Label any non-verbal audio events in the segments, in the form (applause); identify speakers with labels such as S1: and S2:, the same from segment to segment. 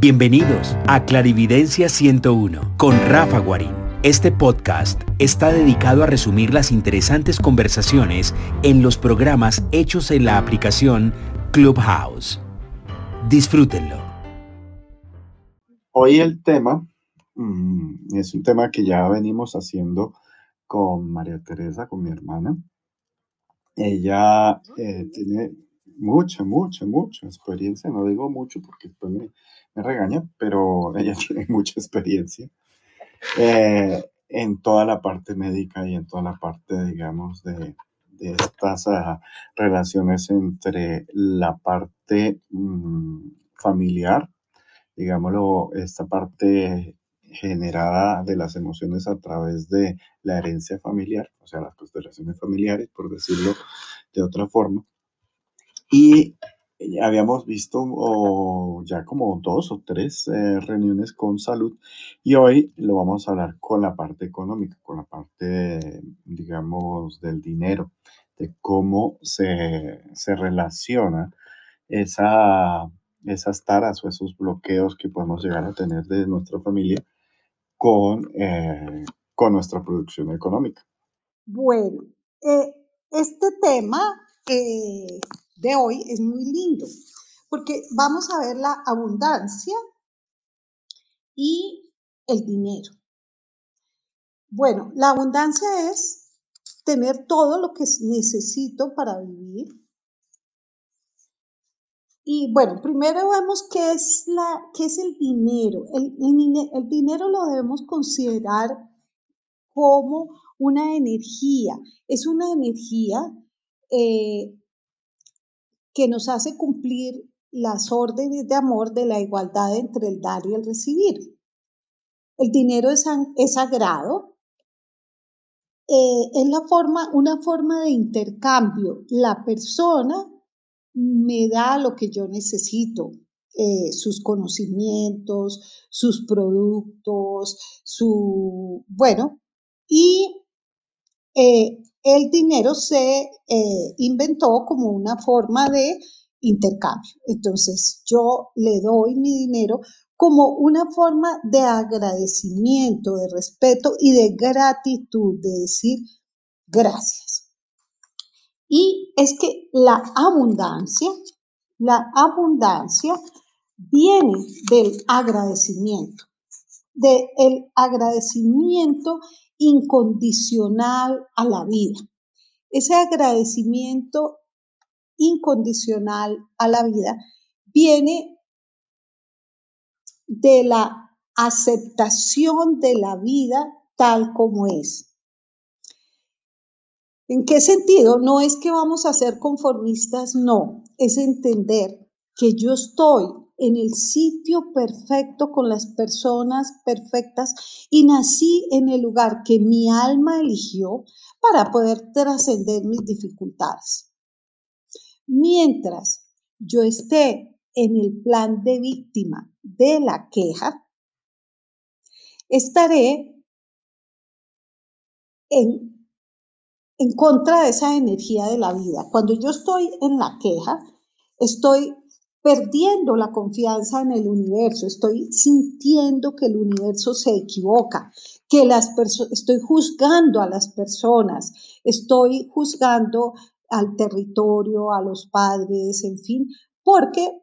S1: Bienvenidos a Clarividencia 101 con Rafa Guarín. Este podcast está dedicado a resumir las interesantes conversaciones en los programas hechos en la aplicación Clubhouse. Disfrútenlo.
S2: Hoy el tema mm, es un tema que ya venimos haciendo con María Teresa, con mi hermana. Ella eh, tiene mucha, mucha, mucha experiencia. No digo mucho porque después me, me regaña, pero ella (laughs) tiene mucha experiencia eh, en toda la parte médica y en toda la parte, digamos, de, estas ah, relaciones entre la parte mm, familiar, digámoslo, esta parte generada de las emociones a través de la herencia familiar, o sea, las constelaciones familiares, por decirlo de otra forma, y habíamos visto ya como dos o tres eh, reuniones con salud y hoy lo vamos a hablar con la parte económica, con la parte, digamos, del dinero, de cómo se, se relaciona esa, esas taras o esos bloqueos que podemos llegar a tener de nuestra familia con, eh, con nuestra producción económica.
S3: Bueno, eh, este tema de hoy es muy lindo, porque vamos a ver la abundancia y el dinero. Bueno, la abundancia es tener todo lo que necesito para vivir. Y bueno, primero vemos qué es, la, qué es el dinero. El, el dinero lo debemos considerar como una energía. Es una energía eh, que nos hace cumplir las órdenes de amor de la igualdad entre el dar y el recibir. El dinero es, sagrado, eh, es la forma, una forma de intercambio. La persona me da lo que yo necesito, eh, sus conocimientos, sus productos, su, bueno, y eh, el dinero se eh, inventó como una forma de intercambio. Entonces yo le doy mi dinero como una forma de agradecimiento, de respeto y de gratitud, de decir gracias. Y es que la abundancia, la abundancia viene del agradecimiento, del agradecimiento incondicional a la vida. Ese agradecimiento incondicional a la vida viene de la aceptación de la vida tal como es. ¿En qué sentido? No es que vamos a ser conformistas, no, es entender que yo estoy en el sitio perfecto con las personas perfectas y nací en el lugar que mi alma eligió para poder trascender mis dificultades. Mientras yo esté en el plan de víctima de la queja, estaré en, en contra de esa energía de la vida. Cuando yo estoy en la queja, estoy perdiendo la confianza en el universo, estoy sintiendo que el universo se equivoca, que las estoy juzgando a las personas, estoy juzgando al territorio, a los padres, en fin, porque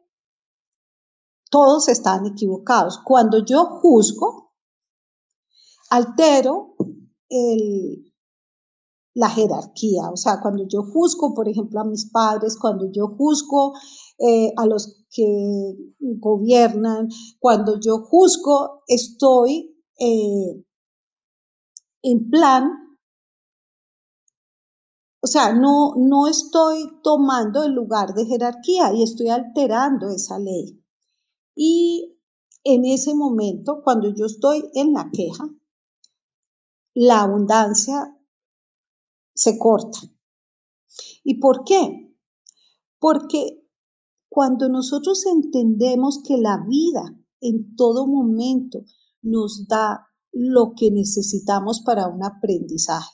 S3: todos están equivocados. Cuando yo juzgo, altero la jerarquía. O sea, cuando yo juzgo, por ejemplo, a mis padres, cuando yo juzgo eh, a los que gobiernan, cuando yo juzgo, estoy eh, en plan, o sea, no, no estoy tomando el lugar de jerarquía y estoy alterando esa ley. Y en ese momento, cuando yo estoy en la queja, la abundancia se corta. ¿Y por qué? Porque cuando nosotros entendemos que la vida en todo momento nos da lo que necesitamos para un aprendizaje,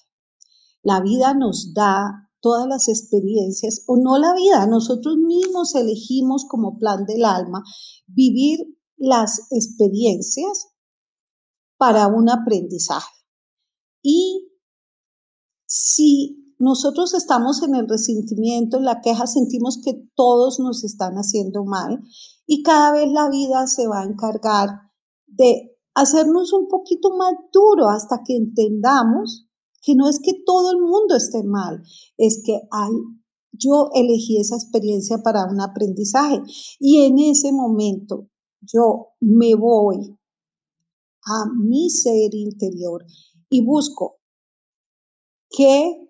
S3: la vida nos da todas las experiencias, o no la vida, nosotros mismos elegimos como plan del alma vivir las experiencias para un aprendizaje. Y si nosotros estamos en el resentimiento, en la queja, sentimos que todos nos están haciendo mal y cada vez la vida se va a encargar de hacernos un poquito más duro hasta que entendamos que no es que todo el mundo esté mal, es que hay, yo elegí esa experiencia para un aprendizaje y en ese momento yo me voy a mi ser interior y busco qué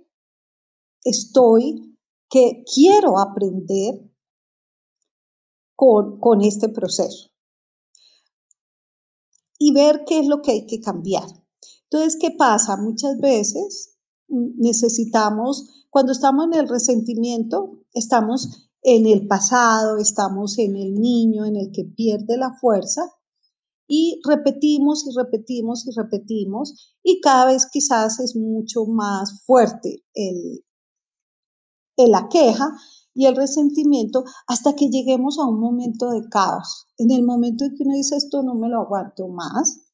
S3: estoy, qué quiero aprender con, con este proceso y ver qué es lo que hay que cambiar. Entonces, ¿qué pasa? Muchas veces necesitamos, cuando estamos en el resentimiento, estamos en el pasado, estamos en el niño, en el que pierde la fuerza, y repetimos y repetimos y repetimos, y cada vez quizás es mucho más fuerte el, la queja y el resentimiento hasta que lleguemos a un momento de caos. En el momento en que uno dice esto no me lo aguanto más,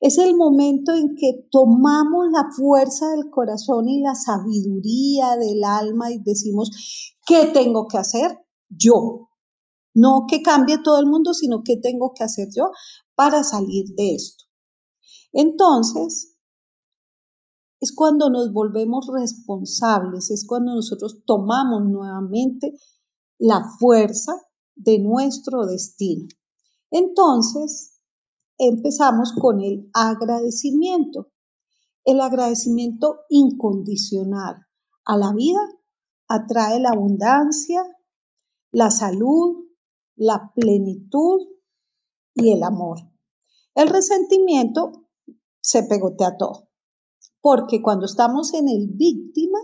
S3: es el momento en que tomamos la fuerza del corazón y la sabiduría del alma y decimos, ¿qué tengo que hacer? Yo. No que cambie todo el mundo, sino qué tengo que hacer yo para salir de esto. Entonces, es cuando nos volvemos responsables, es cuando nosotros tomamos nuevamente la fuerza de nuestro destino. Entonces, empezamos con el agradecimiento. El agradecimiento incondicional a la vida atrae la abundancia, la salud, la plenitud y el amor. El resentimiento se pegotea todo porque cuando estamos en el víctima,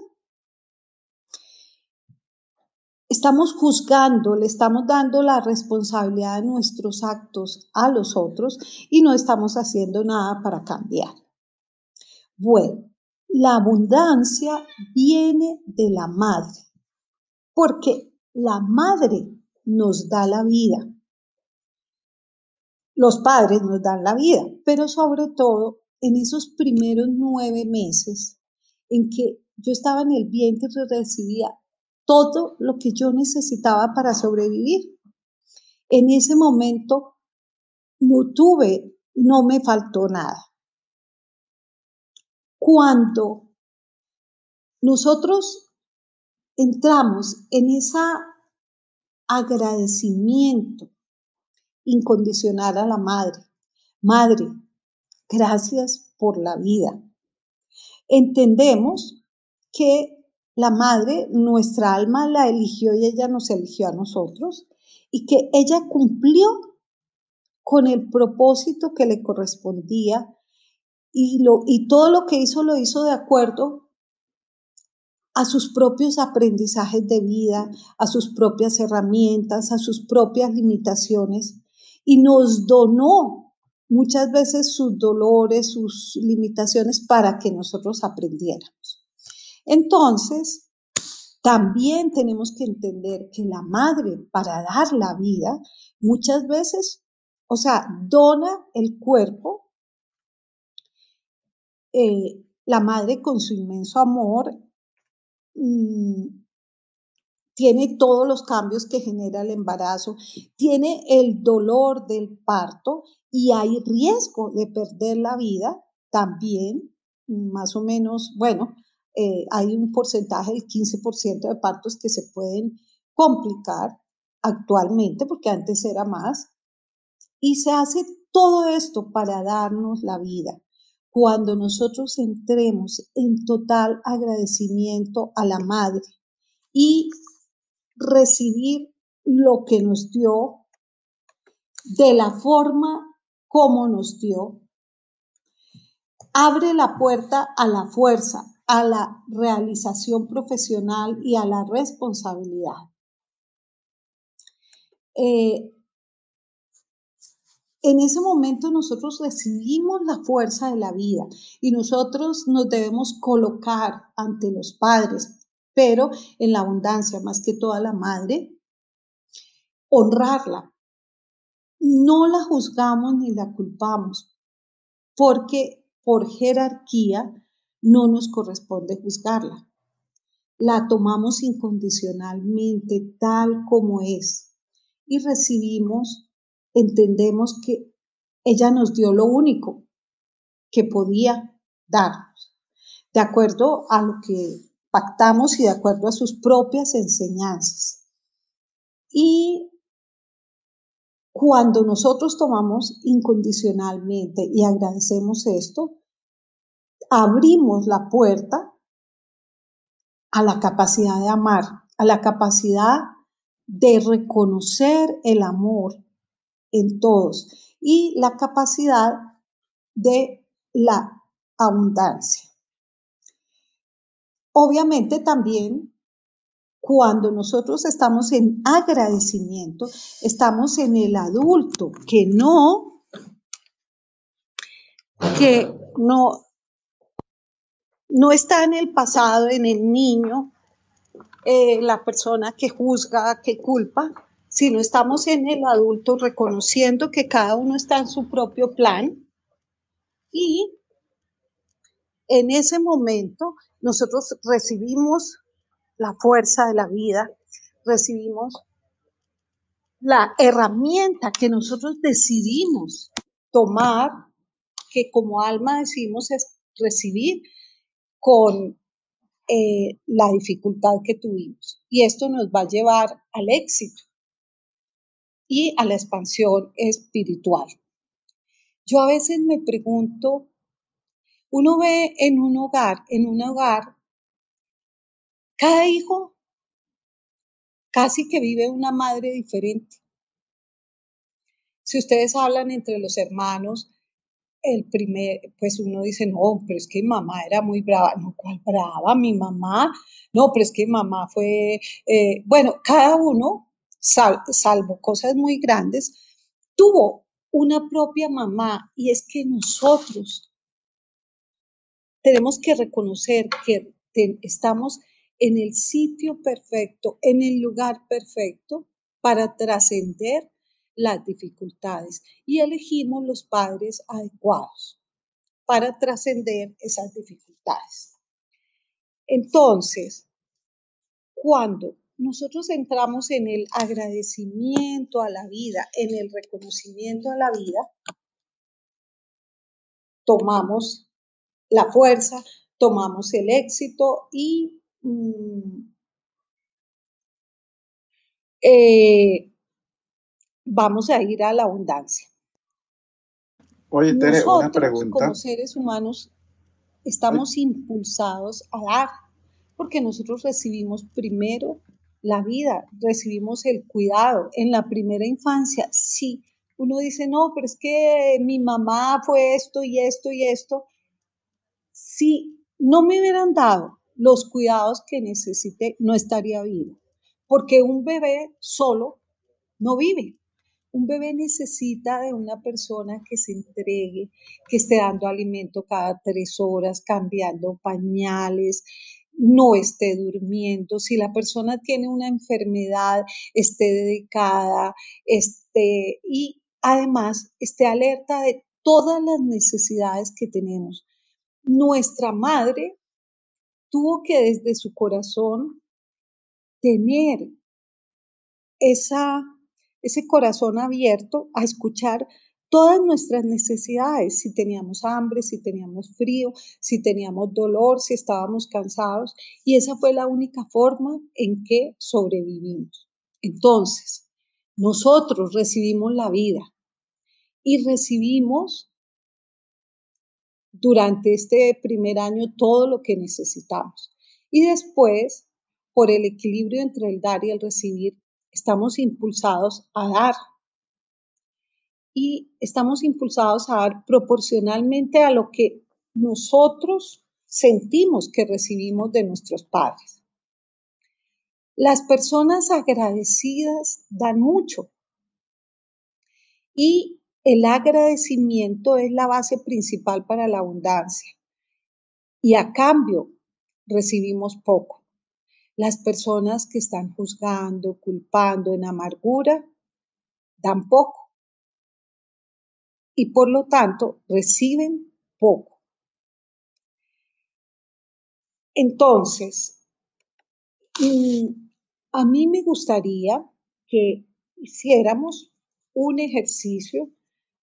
S3: estamos juzgando, le estamos dando la responsabilidad de nuestros actos a los otros y no estamos haciendo nada para cambiar. Bueno, la abundancia viene de la madre, porque la madre nos da la vida. Los padres nos dan la vida, pero sobre todo en esos primeros nueve meses en que yo estaba en el vientre y recibía todo lo que yo necesitaba para sobrevivir. En ese momento no tuve, no me faltó nada. Cuando nosotros entramos en ese agradecimiento incondicional a la madre, madre, Gracias por la vida. Entendemos que la madre, nuestra alma la eligió y ella nos eligió a nosotros y que ella cumplió con el propósito que le correspondía y, lo, y todo lo que hizo lo hizo de acuerdo a sus propios aprendizajes de vida, a sus propias herramientas, a sus propias limitaciones y nos donó muchas veces sus dolores, sus limitaciones para que nosotros aprendiéramos. Entonces, también tenemos que entender que la madre, para dar la vida, muchas veces, o sea, dona el cuerpo, eh, la madre con su inmenso amor, mm, tiene todos los cambios que genera el embarazo, tiene el dolor del parto y hay riesgo de perder la vida también, más o menos, bueno, eh, hay un porcentaje del 15% de partos que se pueden complicar actualmente, porque antes era más, y se hace todo esto para darnos la vida. Cuando nosotros entremos en total agradecimiento a la madre y recibir lo que nos dio de la forma como nos dio, abre la puerta a la fuerza, a la realización profesional y a la responsabilidad. Eh, en ese momento nosotros recibimos la fuerza de la vida y nosotros nos debemos colocar ante los padres, pero en la abundancia, más que toda la madre, honrarla, no la juzgamos ni la culpamos, porque por jerarquía no nos corresponde juzgarla. La tomamos incondicionalmente tal como es y recibimos, entendemos que ella nos dio lo único que podía darnos, de acuerdo a lo que pactamos y de acuerdo a sus propias enseñanzas. Y cuando nosotros tomamos incondicionalmente y agradecemos esto, abrimos la puerta a la capacidad de amar, a la capacidad de reconocer el amor en todos y la capacidad de la abundancia. Obviamente también cuando nosotros estamos en agradecimiento, estamos en el adulto que no, que no, no está en el pasado, en el niño, eh, la persona que juzga, que culpa, sino estamos en el adulto reconociendo que cada uno está en su propio plan. Y en ese momento nosotros recibimos la fuerza de la vida, recibimos la herramienta que nosotros decidimos tomar, que como alma decidimos es recibir con eh, la dificultad que tuvimos. Y esto nos va a llevar al éxito y a la expansión espiritual. Yo a veces me pregunto, uno ve en un hogar, en un hogar cada hijo casi que vive una madre diferente. Si ustedes hablan entre los hermanos, el primer, pues uno dice, no, pero es que mamá era muy brava. No, ¿cuál brava? Mi mamá. No, pero es que mamá fue, eh, bueno, cada uno, salvo cosas muy grandes, tuvo una propia mamá y es que nosotros tenemos que reconocer que estamos en el sitio perfecto, en el lugar perfecto para trascender las dificultades y elegimos los padres adecuados para trascender esas dificultades. Entonces, cuando nosotros entramos en el agradecimiento a la vida, en el reconocimiento a la vida, tomamos la fuerza, tomamos el éxito y Mm. Eh, vamos a ir a la abundancia.
S2: Oye, Tere, una pregunta.
S3: Como seres humanos estamos impulsados a dar, porque nosotros recibimos primero la vida, recibimos el cuidado. En la primera infancia, sí, uno dice, no, pero es que mi mamá fue esto y esto y esto. Si no me hubieran dado los cuidados que necesite, no estaría vivo. Porque un bebé solo no vive. Un bebé necesita de una persona que se entregue, que esté dando alimento cada tres horas, cambiando pañales, no esté durmiendo. Si la persona tiene una enfermedad, esté dedicada, y además esté alerta de todas las necesidades que tenemos. Nuestra madre tuvo que desde su corazón tener esa, ese corazón abierto a escuchar todas nuestras necesidades, si teníamos hambre, si teníamos frío, si teníamos dolor, si estábamos cansados, y esa fue la única forma en que sobrevivimos. Entonces, nosotros recibimos la vida y recibimos durante este primer año todo lo que necesitamos. Y después, por el equilibrio entre el dar y el recibir, estamos impulsados a dar. Y estamos impulsados a dar proporcionalmente a lo que nosotros sentimos que recibimos de nuestros padres. Las personas agradecidas dan mucho y el agradecimiento es la base principal para la abundancia y a cambio recibimos poco. Las personas que están juzgando, culpando en amargura, dan poco y por lo tanto reciben poco. Entonces, mm, a mí me gustaría que hiciéramos un ejercicio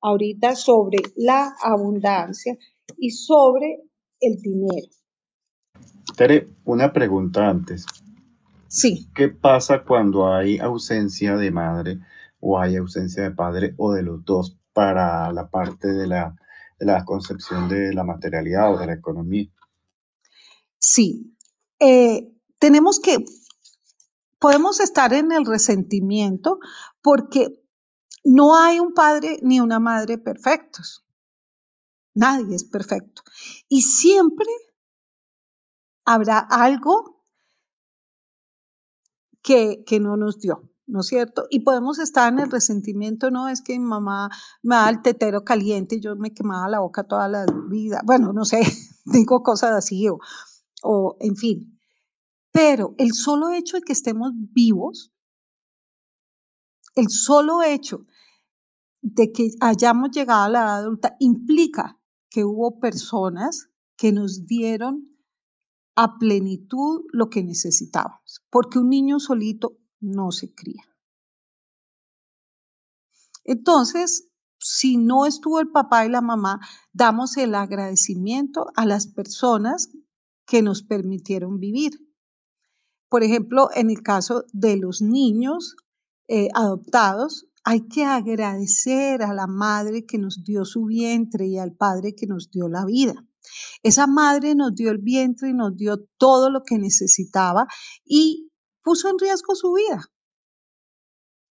S3: ahorita sobre la abundancia y sobre el dinero.
S2: Tere, una pregunta antes.
S3: Sí.
S2: ¿Qué pasa cuando hay ausencia de madre o hay ausencia de padre o de los dos para la parte de la, concepción de la materialidad o de la economía?
S3: Sí. Eh, tenemos que, podemos estar en el resentimiento porque no hay un padre ni una madre perfectos. Nadie es perfecto. Y siempre habrá algo que, no nos dio, ¿no es cierto? Y podemos estar en el resentimiento, no es que mi mamá me da el tetero caliente y yo me quemaba la boca toda la vida. Bueno, no sé, (laughs) digo cosas así o, o en fin. Pero el solo hecho de que estemos vivos, el solo hecho de que hayamos llegado a la edad adulta implica que hubo personas que nos dieron a plenitud lo que necesitábamos, porque un niño solito no se cría. Entonces, si no estuvo el papá y la mamá, damos el agradecimiento a las personas que nos permitieron vivir. Por ejemplo, en el caso de los niños eh, adoptados, hay que agradecer a la madre que nos dio su vientre y al padre que nos dio la vida. Esa madre nos dio el vientre y nos dio todo lo que necesitaba y puso en riesgo su vida.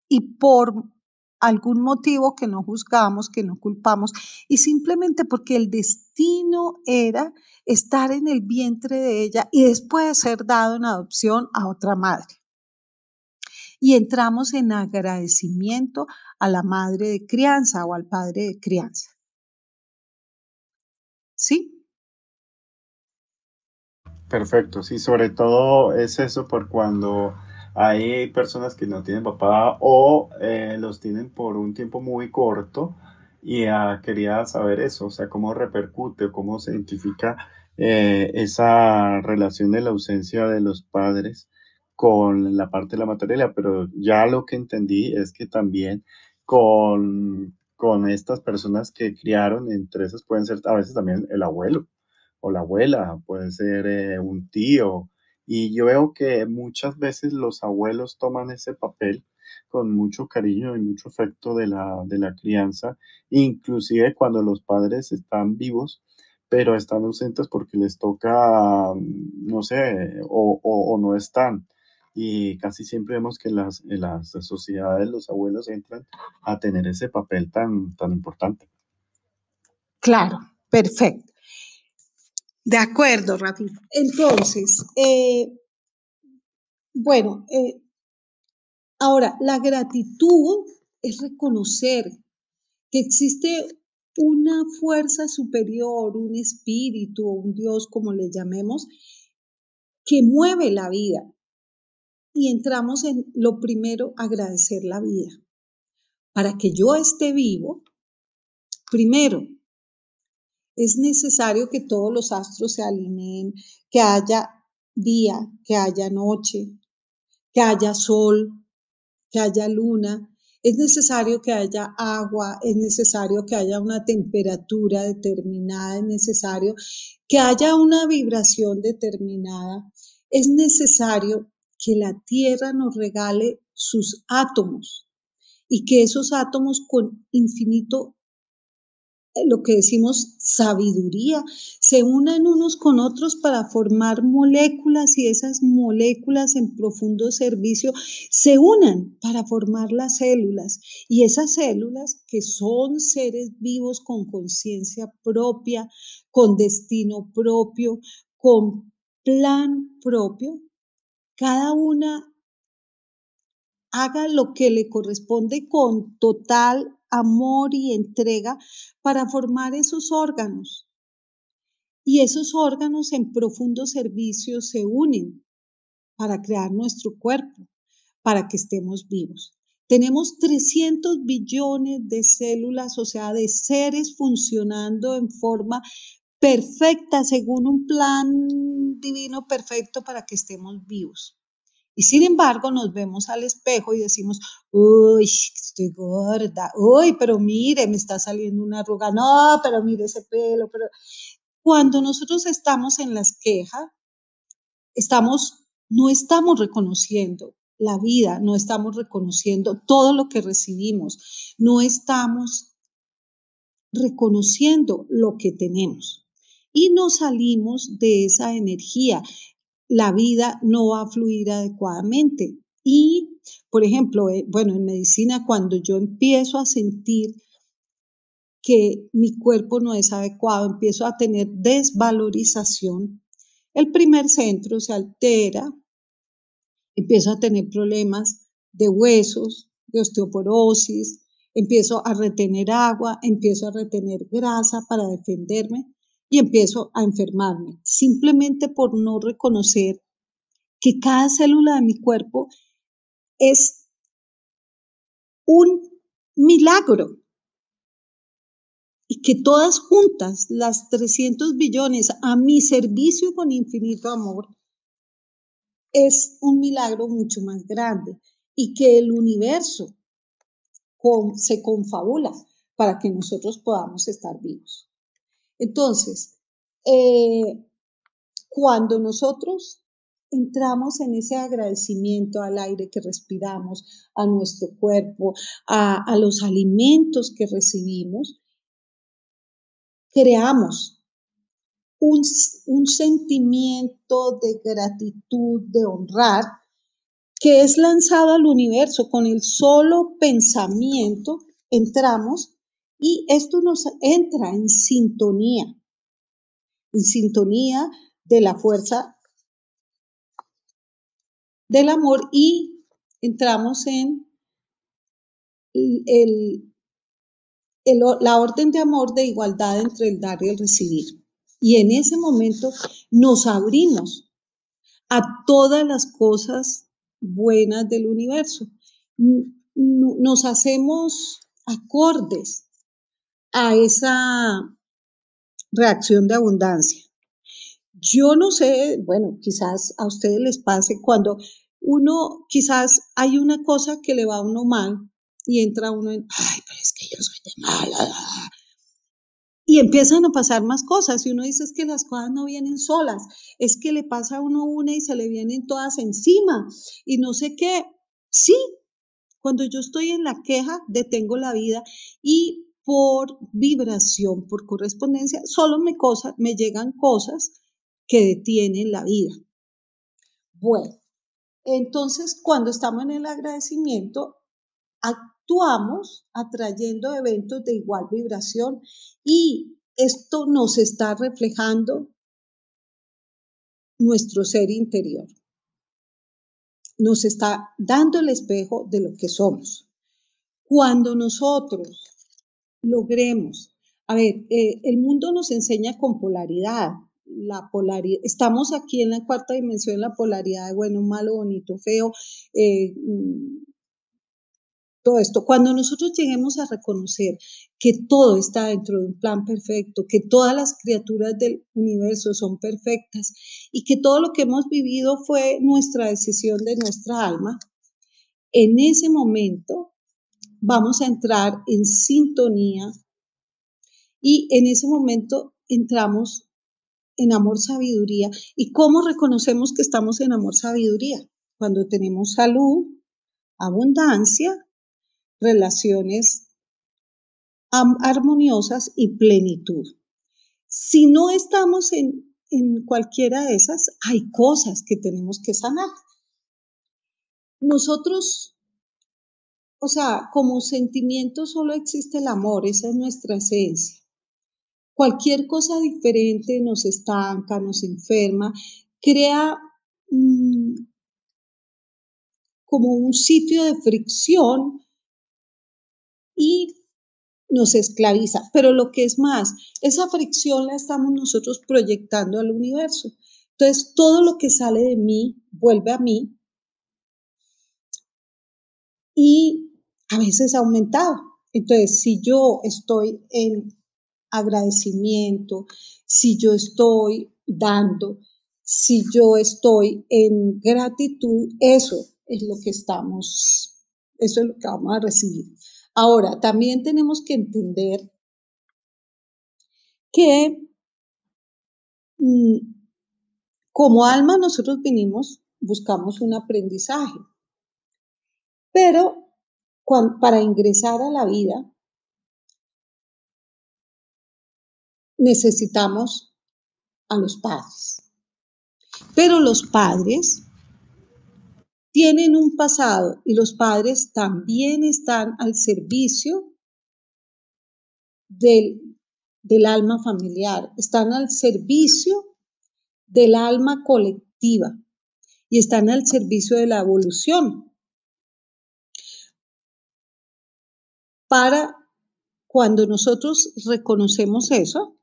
S3: Y por algún motivo que no juzgamos, que no culpamos, y simplemente porque el destino era estar en el vientre de ella y después ser dado en adopción a otra madre y entramos en agradecimiento a la madre de crianza o al padre de crianza. ¿Sí?
S2: Perfecto, sí, sobre todo es eso por cuando hay personas que no tienen papá o eh, los tienen por un tiempo muy corto y ah, quería saber eso, o sea, cómo repercute cómo se identifica eh, esa relación de la ausencia de los padres con la parte de la materialidad, pero ya lo que entendí es que también con, con estas personas que criaron, entre esas pueden ser a veces también el abuelo o la abuela, puede ser eh, un tío. Y yo veo que muchas veces los abuelos toman ese papel con mucho cariño y mucho afecto de la, de la crianza, inclusive cuando los padres están vivos, pero están ausentes porque les toca, no sé, o, o no están y casi siempre vemos que las, en las sociedades los abuelos entran a tener ese papel tan, tan importante.
S3: Claro, perfecto. De acuerdo, Rafi. Entonces, eh, bueno, eh, ahora, la gratitud es reconocer que existe una fuerza superior, un espíritu o un Dios, como le llamemos, que mueve la vida, y entramos en lo primero, agradecer la vida. Para que yo esté vivo, primero, es necesario que todos los astros se alineen, que haya día, que haya noche, que haya sol, que haya luna. Es necesario que haya agua, es necesario que haya una temperatura determinada, es necesario que haya una vibración determinada. Es necesario que la Tierra nos regale sus átomos y que esos átomos con infinito, eh, lo que decimos sabiduría, se unan unos con otros para formar moléculas y esas moléculas en profundo servicio se unan para formar las células y esas células que son seres vivos con conciencia propia, con destino propio, con plan propio, cada una haga lo que le corresponde con total amor y entrega para formar esos órganos. Y esos órganos en profundo servicio se unen para crear nuestro cuerpo, para que estemos vivos. Tenemos 300 billones de células, o sea, de seres funcionando en forma perfecta, según un plan divino perfecto para que estemos vivos. Y sin embargo, nos vemos al espejo y decimos, uy, estoy gorda, uy, pero mire, me está saliendo una arruga, no, pero mire ese pelo, pero cuando nosotros estamos en las quejas, estamos, no estamos reconociendo la vida, no estamos reconociendo todo lo que recibimos, no estamos reconociendo lo que tenemos y no salimos de esa energía. La vida no va a fluir adecuadamente. Y, por ejemplo, eh, bueno, en medicina, cuando yo empiezo a sentir que mi cuerpo no es adecuado, empiezo a tener desvalorización, el primer centro se altera, empiezo a tener problemas de huesos, de osteoporosis, empiezo a retener agua, empiezo a retener grasa para defenderme y empiezo a enfermarme, simplemente por no reconocer que cada célula de mi cuerpo es un milagro y que todas juntas, las 300 billones a mi servicio con infinito amor, es un milagro mucho más grande y que el universo se confabula para que nosotros podamos estar vivos. Entonces, eh, cuando nosotros entramos en ese agradecimiento al aire que respiramos, a nuestro cuerpo, a los alimentos que recibimos, creamos un, sentimiento de gratitud, de honrar, que es lanzado al universo. Con el solo pensamiento, entramos y esto nos entra en sintonía, en sintonía de la fuerza del amor y entramos en la orden de amor de igualdad entre el dar y el recibir. Y en ese momento nos abrimos a todas las cosas buenas del universo. Nos hacemos acordes a esa reacción de abundancia. Yo no sé, bueno, quizás a ustedes les pase cuando uno, quizás hay una cosa que le va a uno mal y entra uno en, ay, pero es que yo soy de mala, y empiezan a pasar más cosas. Y uno dice es que las cosas no vienen solas, es que le pasa a uno una y se le vienen todas encima. Y no sé qué. Sí, cuando yo estoy en la queja, detengo la vida y por vibración, por correspondencia, solo me, cosa, me llegan cosas que detienen la vida. Bueno, entonces cuando estamos en el agradecimiento, actuamos atrayendo eventos de igual vibración y esto nos está reflejando nuestro ser interior. Nos está dando el espejo de lo que somos. Cuando nosotros logremos, a ver, eh, el mundo nos enseña con polaridad, la polaridad, estamos aquí en la cuarta dimensión, la polaridad de bueno, malo, bonito, feo, eh, mm, todo esto. Cuando nosotros lleguemos a reconocer que todo está dentro de un plan perfecto, que todas las criaturas del universo son perfectas y que todo lo que hemos vivido fue nuestra decisión de nuestra alma, en ese momento vamos a entrar en sintonía y en ese momento entramos en amor sabiduría. ¿Y cómo reconocemos que estamos en amor sabiduría? Cuando tenemos salud, abundancia relaciones armoniosas y plenitud. Si no estamos en, en cualquiera de esas, hay cosas que tenemos que sanar. Nosotros, o sea, como sentimiento solo existe el amor, esa es nuestra esencia. Cualquier cosa diferente nos estanca, nos enferma, crea mm, como un sitio de fricción y nos esclaviza. Pero lo que es más, esa fricción la estamos nosotros proyectando al universo. Entonces, todo lo que sale de mí vuelve a mí y a veces ha aumentado. Entonces, si yo estoy en agradecimiento, si yo estoy dando, si yo estoy en gratitud, eso es lo que estamos, eso es lo que vamos a recibir. Ahora, también tenemos que entender que mm, como alma nosotros vinimos, buscamos un aprendizaje, pero para ingresar a la vida necesitamos a los padres. Pero los padres tienen un pasado y los padres también están al servicio del, del alma familiar, están al servicio del alma colectiva y están al servicio de la evolución. Para cuando nosotros reconocemos eso,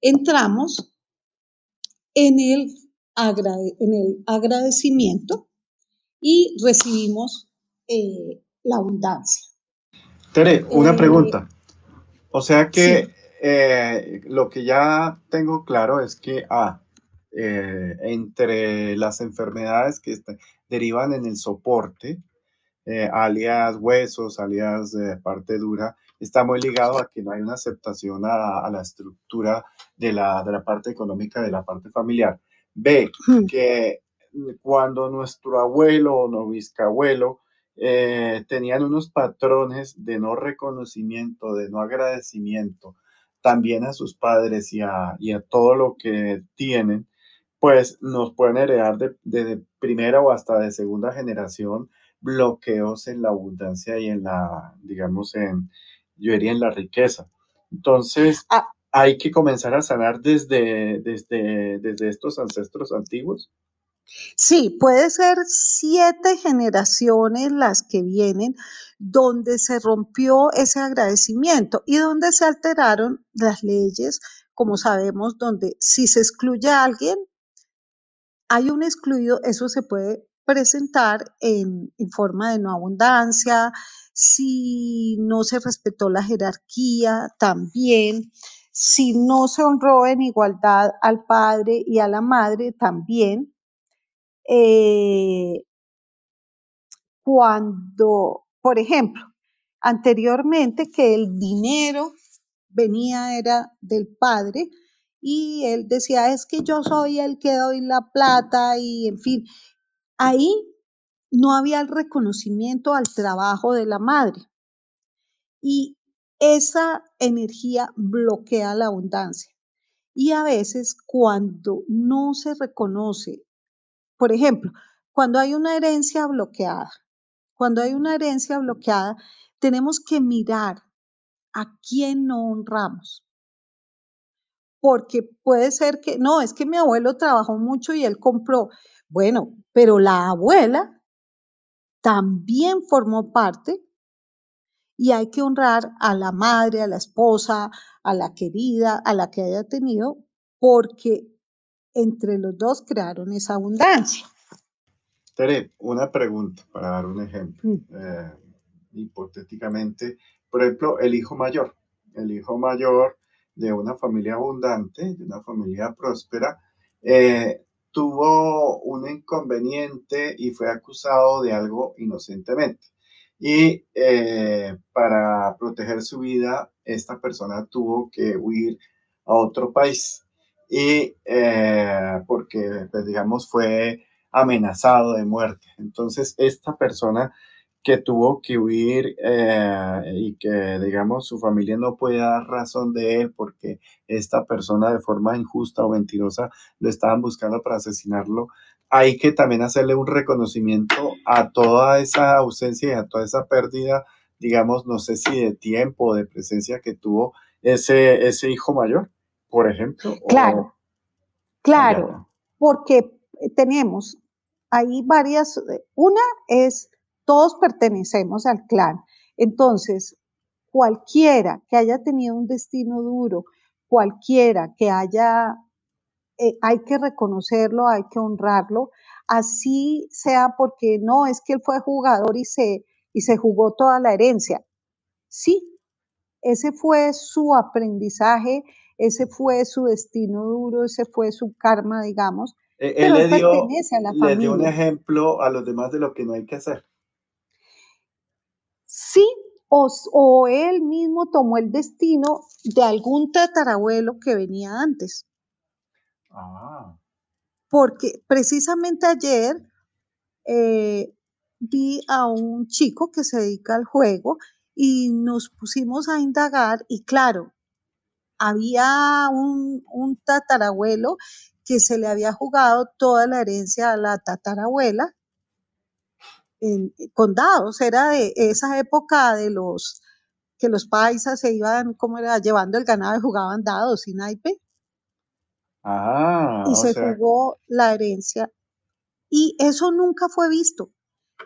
S3: entramos en el, en el agradecimiento y recibimos eh, la abundancia.
S2: Tere, una eh, pregunta. O sea que eh, lo que ya tengo claro es que ah, entre las enfermedades que derivan en el soporte, alias huesos, alias parte dura, está muy ligado a que no hay una aceptación a, la estructura de la, de la, parte económica, de la parte familiar. B, hmm. que cuando nuestro abuelo o no bisabuelo eh, tenían unos patrones de no reconocimiento, de no agradecimiento, también a sus padres y a, y a todo lo que tienen, pues nos pueden heredar de, de, primera o hasta de segunda generación bloqueos en la abundancia y en la, digamos, en, yo diría en la riqueza. Entonces, ah. hay que comenzar a sanar desde, desde, desde estos ancestros antiguos.
S3: Sí, puede ser siete generaciones las que vienen donde se rompió ese agradecimiento y donde se alteraron las leyes, como sabemos, donde si se excluye a alguien, hay un excluido, eso se puede presentar en, forma de no abundancia, si no se respetó la jerarquía también, si no se honró en igualdad al padre y a la madre también, eh, cuando, por ejemplo, anteriormente que el dinero venía era del padre y él decía, es que yo soy el que doy la plata y en fin, ahí no había el reconocimiento al trabajo de la madre. Y esa energía bloquea la abundancia. Y a veces cuando no se reconoce, por ejemplo, cuando hay una herencia bloqueada, cuando hay una herencia bloqueada, tenemos que mirar a quién no honramos. Porque puede ser que, no, es que mi abuelo trabajó mucho y él compró. Bueno, pero la abuela también formó parte y hay que honrar a la madre, a la esposa, a la querida, a la que haya tenido, porque entre los dos crearon esa abundancia.
S2: Tere, una pregunta para dar un ejemplo. Mm. Eh, hipotéticamente, por ejemplo, el hijo mayor, el hijo mayor de una familia abundante, de una familia próspera, eh, tuvo un inconveniente y fue acusado de algo inocentemente. Y eh, para proteger su vida, esta persona tuvo que huir a otro país. Y eh, porque, pues, digamos, fue amenazado de muerte. Entonces, esta persona que tuvo que huir eh, y que, digamos, su familia no puede dar razón de él porque esta persona de forma injusta o mentirosa lo estaban buscando para asesinarlo. Hay que también hacerle un reconocimiento a toda esa ausencia y a toda esa pérdida, digamos, no sé si de tiempo o de presencia que tuvo ese, ese hijo mayor, por ejemplo.
S3: Claro, claro, porque tenemos ahí varias, una es todos pertenecemos al clan. Entonces, cualquiera que haya tenido un destino duro, cualquiera que haya, eh, hay que reconocerlo, hay que honrarlo, así sea porque no, es que él fue jugador y se, y se jugó toda la herencia. Sí, ese fue su aprendizaje, ese fue su destino duro, ese fue su karma, digamos.
S2: Eh,
S3: pero
S2: él
S3: él
S2: le dio,
S3: pertenece a la
S2: le dio un ejemplo a los demás de lo que no hay que hacer.
S3: Sí, o, o él mismo tomó el destino de algún tatarabuelo que venía antes.
S2: Ah,
S3: Porque precisamente ayer eh, vi a un chico que se dedica al juego y nos pusimos a indagar y claro, había un, un tatarabuelo que se le había jugado toda la herencia a la tatarabuela en, con dados. Era de esa época de los que los paisas se iban, ¿cómo era? Llevando el ganado y jugaban dados y naipe
S2: ah,
S3: y se
S2: sea,
S3: jugó la herencia. Y eso nunca fue visto.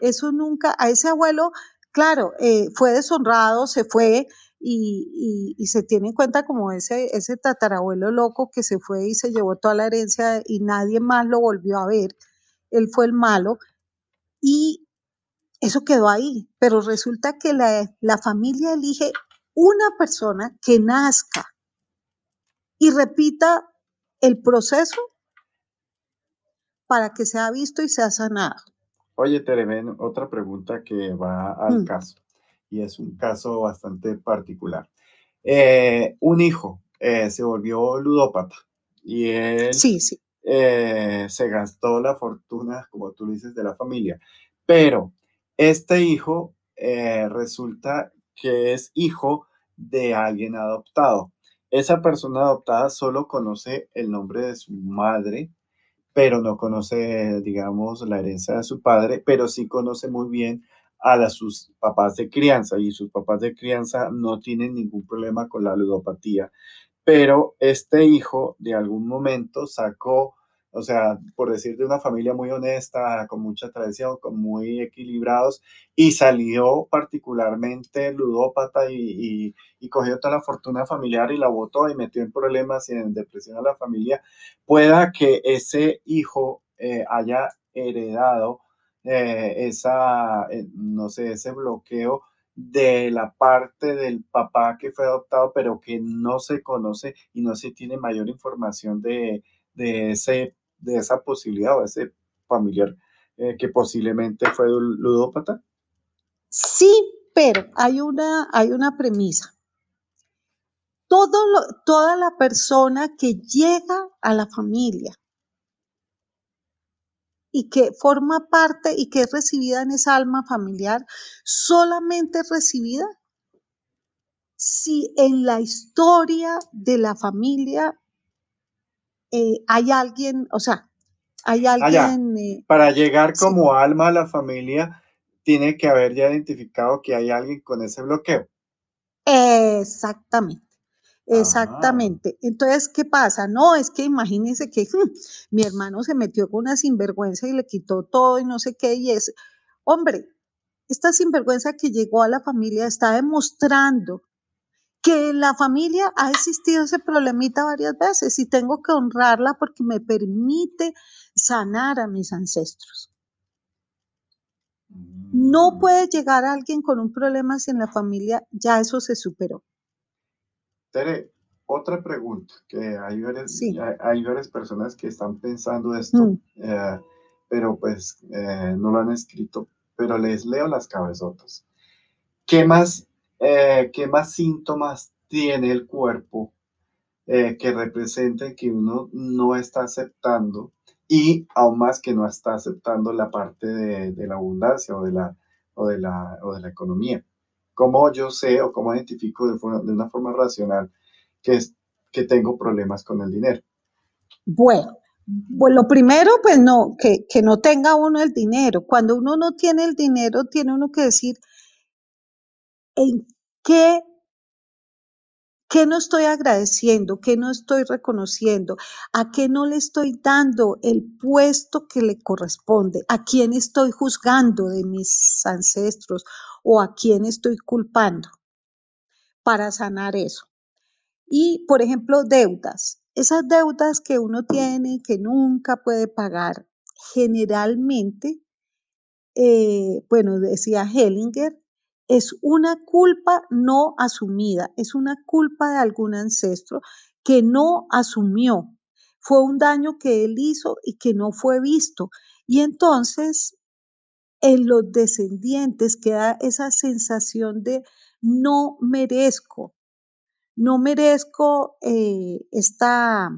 S3: Eso nunca, a ese abuelo, claro, eh, fue deshonrado, se fue y, y- y se tiene en cuenta como ese, ese tatarabuelo loco que se fue y se llevó toda la herencia y nadie más lo volvió a ver. Él fue el malo y eso quedó ahí. Pero resulta que la, la familia elige una persona que nazca y repita el proceso para que sea visto y sea sanado.
S2: oye, Tere, ven, otra pregunta que va al
S3: Mm,
S2: caso, y es un caso bastante particular. Eh, un hijo eh, se volvió ludópata y él
S3: Sí, sí.
S2: eh, se gastó la fortuna, como tú dices, de la familia. Pero este hijo eh, resulta que es hijo de alguien adoptado. Esa persona adoptada solo conoce el nombre de su madre, pero no conoce, digamos, la herencia de su padre, pero sí conoce muy bien a sus papás de crianza y sus papás de crianza no tienen ningún problema con la ludopatía pero este hijo de algún momento sacó, o sea, por decir de una familia muy honesta, con mucha tradición, con muy equilibrados, y salió particularmente ludópata y, cogió toda la fortuna familiar y la botó y metió en problemas y en depresión a la familia, pueda que ese hijo eh, haya heredado eh, esa, eh, no sé, ese bloqueo de la parte del papá que fue adoptado, pero que no se conoce y no se tiene mayor información de, de, ese, de esa posibilidad o ese familiar eh, que posiblemente fue ludópata.
S3: Sí, pero hay una, hay una premisa. Toda la persona que llega a la familia y que forma parte y que es recibida en esa alma familiar, solamente es recibida si en la historia de la familia eh, hay alguien, o sea, hay
S2: Ah,
S3: alguien, eh,
S2: Para llegar
S3: sí,
S2: como alma a la familia, tiene que haber ya identificado que hay alguien con ese bloqueo.
S3: exactamente.
S2: Ajá.
S3: Exactamente. Entonces, ¿qué pasa? No, es que imagínense que (laughs) mi hermano se metió con una sinvergüenza y le quitó todo y no sé qué, y es, hombre, esta sinvergüenza que llegó a la familia está demostrando que en la familia ha existido ese problemita varias veces y tengo que honrarla porque me permite sanar a mis ancestros. No
S2: Mm.
S3: puede llegar alguien con un problema si en la familia ya eso se superó.
S2: Tere, otra pregunta, que hay varias,
S3: Sí.
S2: hay, hay varias personas que están pensando esto,
S3: Mm,
S2: eh, pero pues eh, no lo han escrito, pero les leo las cabezotas. ¿Qué más, eh, qué más síntomas tiene el cuerpo eh, que representen que uno no está aceptando y aún más que no está aceptando la parte de, de la abundancia o de la, o, de la, o de la economía? ¿Cómo yo sé o cómo identifico de, forma- de una forma racional que, es, que tengo problemas con el dinero?
S3: Bueno, pues lo primero, pues no, que, que no tenga uno el dinero. Cuando uno no tiene el dinero, tiene uno que decir en qué, qué no estoy agradeciendo, qué no estoy reconociendo, a qué no le estoy dando el puesto que le corresponde, a quién estoy juzgando de mis ancestros o a quién estoy culpando para sanar eso. Y, por ejemplo, deudas. Esas deudas que uno tiene que nunca puede pagar, generalmente eh, bueno, decía Hellinger, es una culpa no asumida, es una culpa de algún ancestro que no asumió. Fue un daño que él hizo y que no fue visto. Y entonces en los descendientes queda esa sensación de no merezco, no merezco eh, esta...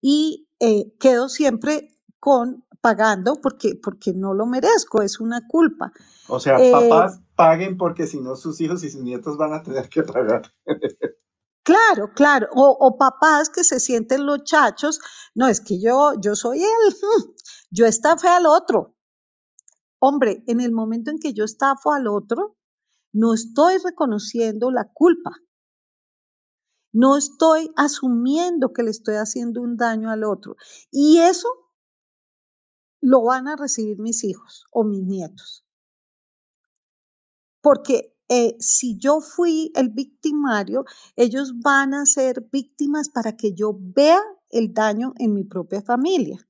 S3: Y eh, quedo siempre con pagando porque, porque no lo merezco, es una culpa.
S2: O sea, eh, papás paguen porque si no sus hijos y sus nietos van a tener que pagar.
S3: Claro, claro. O, papás que se sienten los chachos. No, es que yo, yo soy él. (laughs) Yo estafé al otro. Hombre, en el momento en que yo estafo al otro, no estoy reconociendo la culpa. No estoy asumiendo que le estoy haciendo un daño al otro. Y eso lo van a recibir mis hijos o mis nietos. Porque eh, si yo fui el victimario, ellos van a ser víctimas para que yo vea el daño en mi propia familia.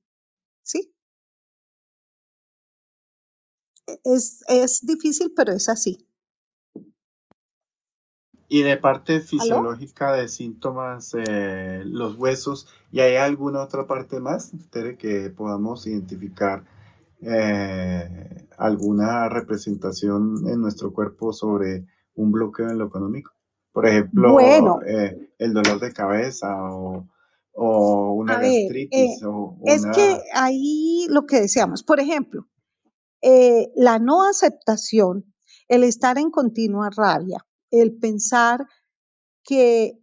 S3: ¿Sí? E, es, es difícil, pero es así.
S2: Y de parte fisiológica de síntomas, eh, los huesos, ¿y hay alguna otra parte más, Tere, que podamos identificar eh, alguna representación en nuestro cuerpo sobre un bloqueo en lo económico? Por ejemplo, eh, el dolor de cabeza o, una gastritis.
S3: Es que ahí lo que decíamos, por ejemplo, la no aceptación, el estar en continua rabia, el pensar que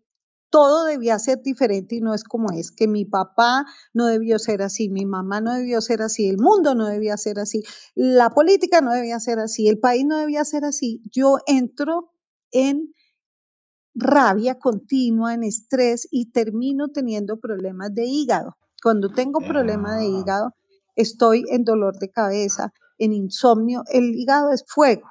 S3: todo debía ser diferente y no es como es, que mi papá no debió ser así, mi mamá no debió ser así, el mundo no debía ser así, la política no debía ser así, el país no debía ser así. Yo entro en rabia continua, en estrés y termino teniendo problemas de hígado. Cuando tengo problemas de ah. hígado, estoy en dolor de cabeza, en insomnio. El hígado es fuego.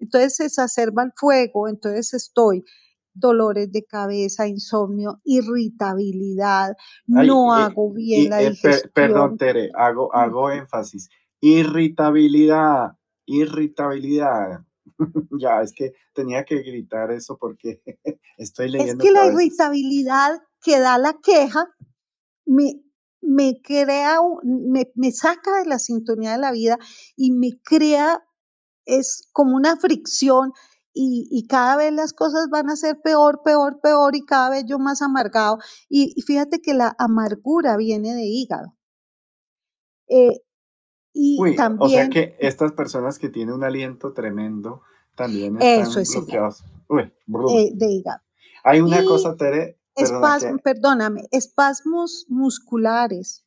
S3: Entonces se exacerba el fuego, entonces estoy dolores de cabeza, insomnio, irritabilidad, no eh, hago bien la eh, digestión.
S2: perdón, Tere, hago, hago énfasis. Irritabilidad, irritabilidad. (laughs) ya, es que tenía que gritar eso porque (laughs) estoy leyendo.
S3: Es que la irritabilidad que da la queja me, me crea, me, me saca de la sintonía de la vida y me crea es como una fricción y, cada vez las cosas van a ser peor, peor, peor y cada vez yo más amargado. Y, fíjate que la amargura viene de hígado.
S2: Eh, y también, o sea que estas personas que tienen un aliento tremendo también están eso bloqueados. Uy,
S3: eh, de hígado.
S2: Hay una cosa, Tere.
S3: Perdóname, espasmos musculares,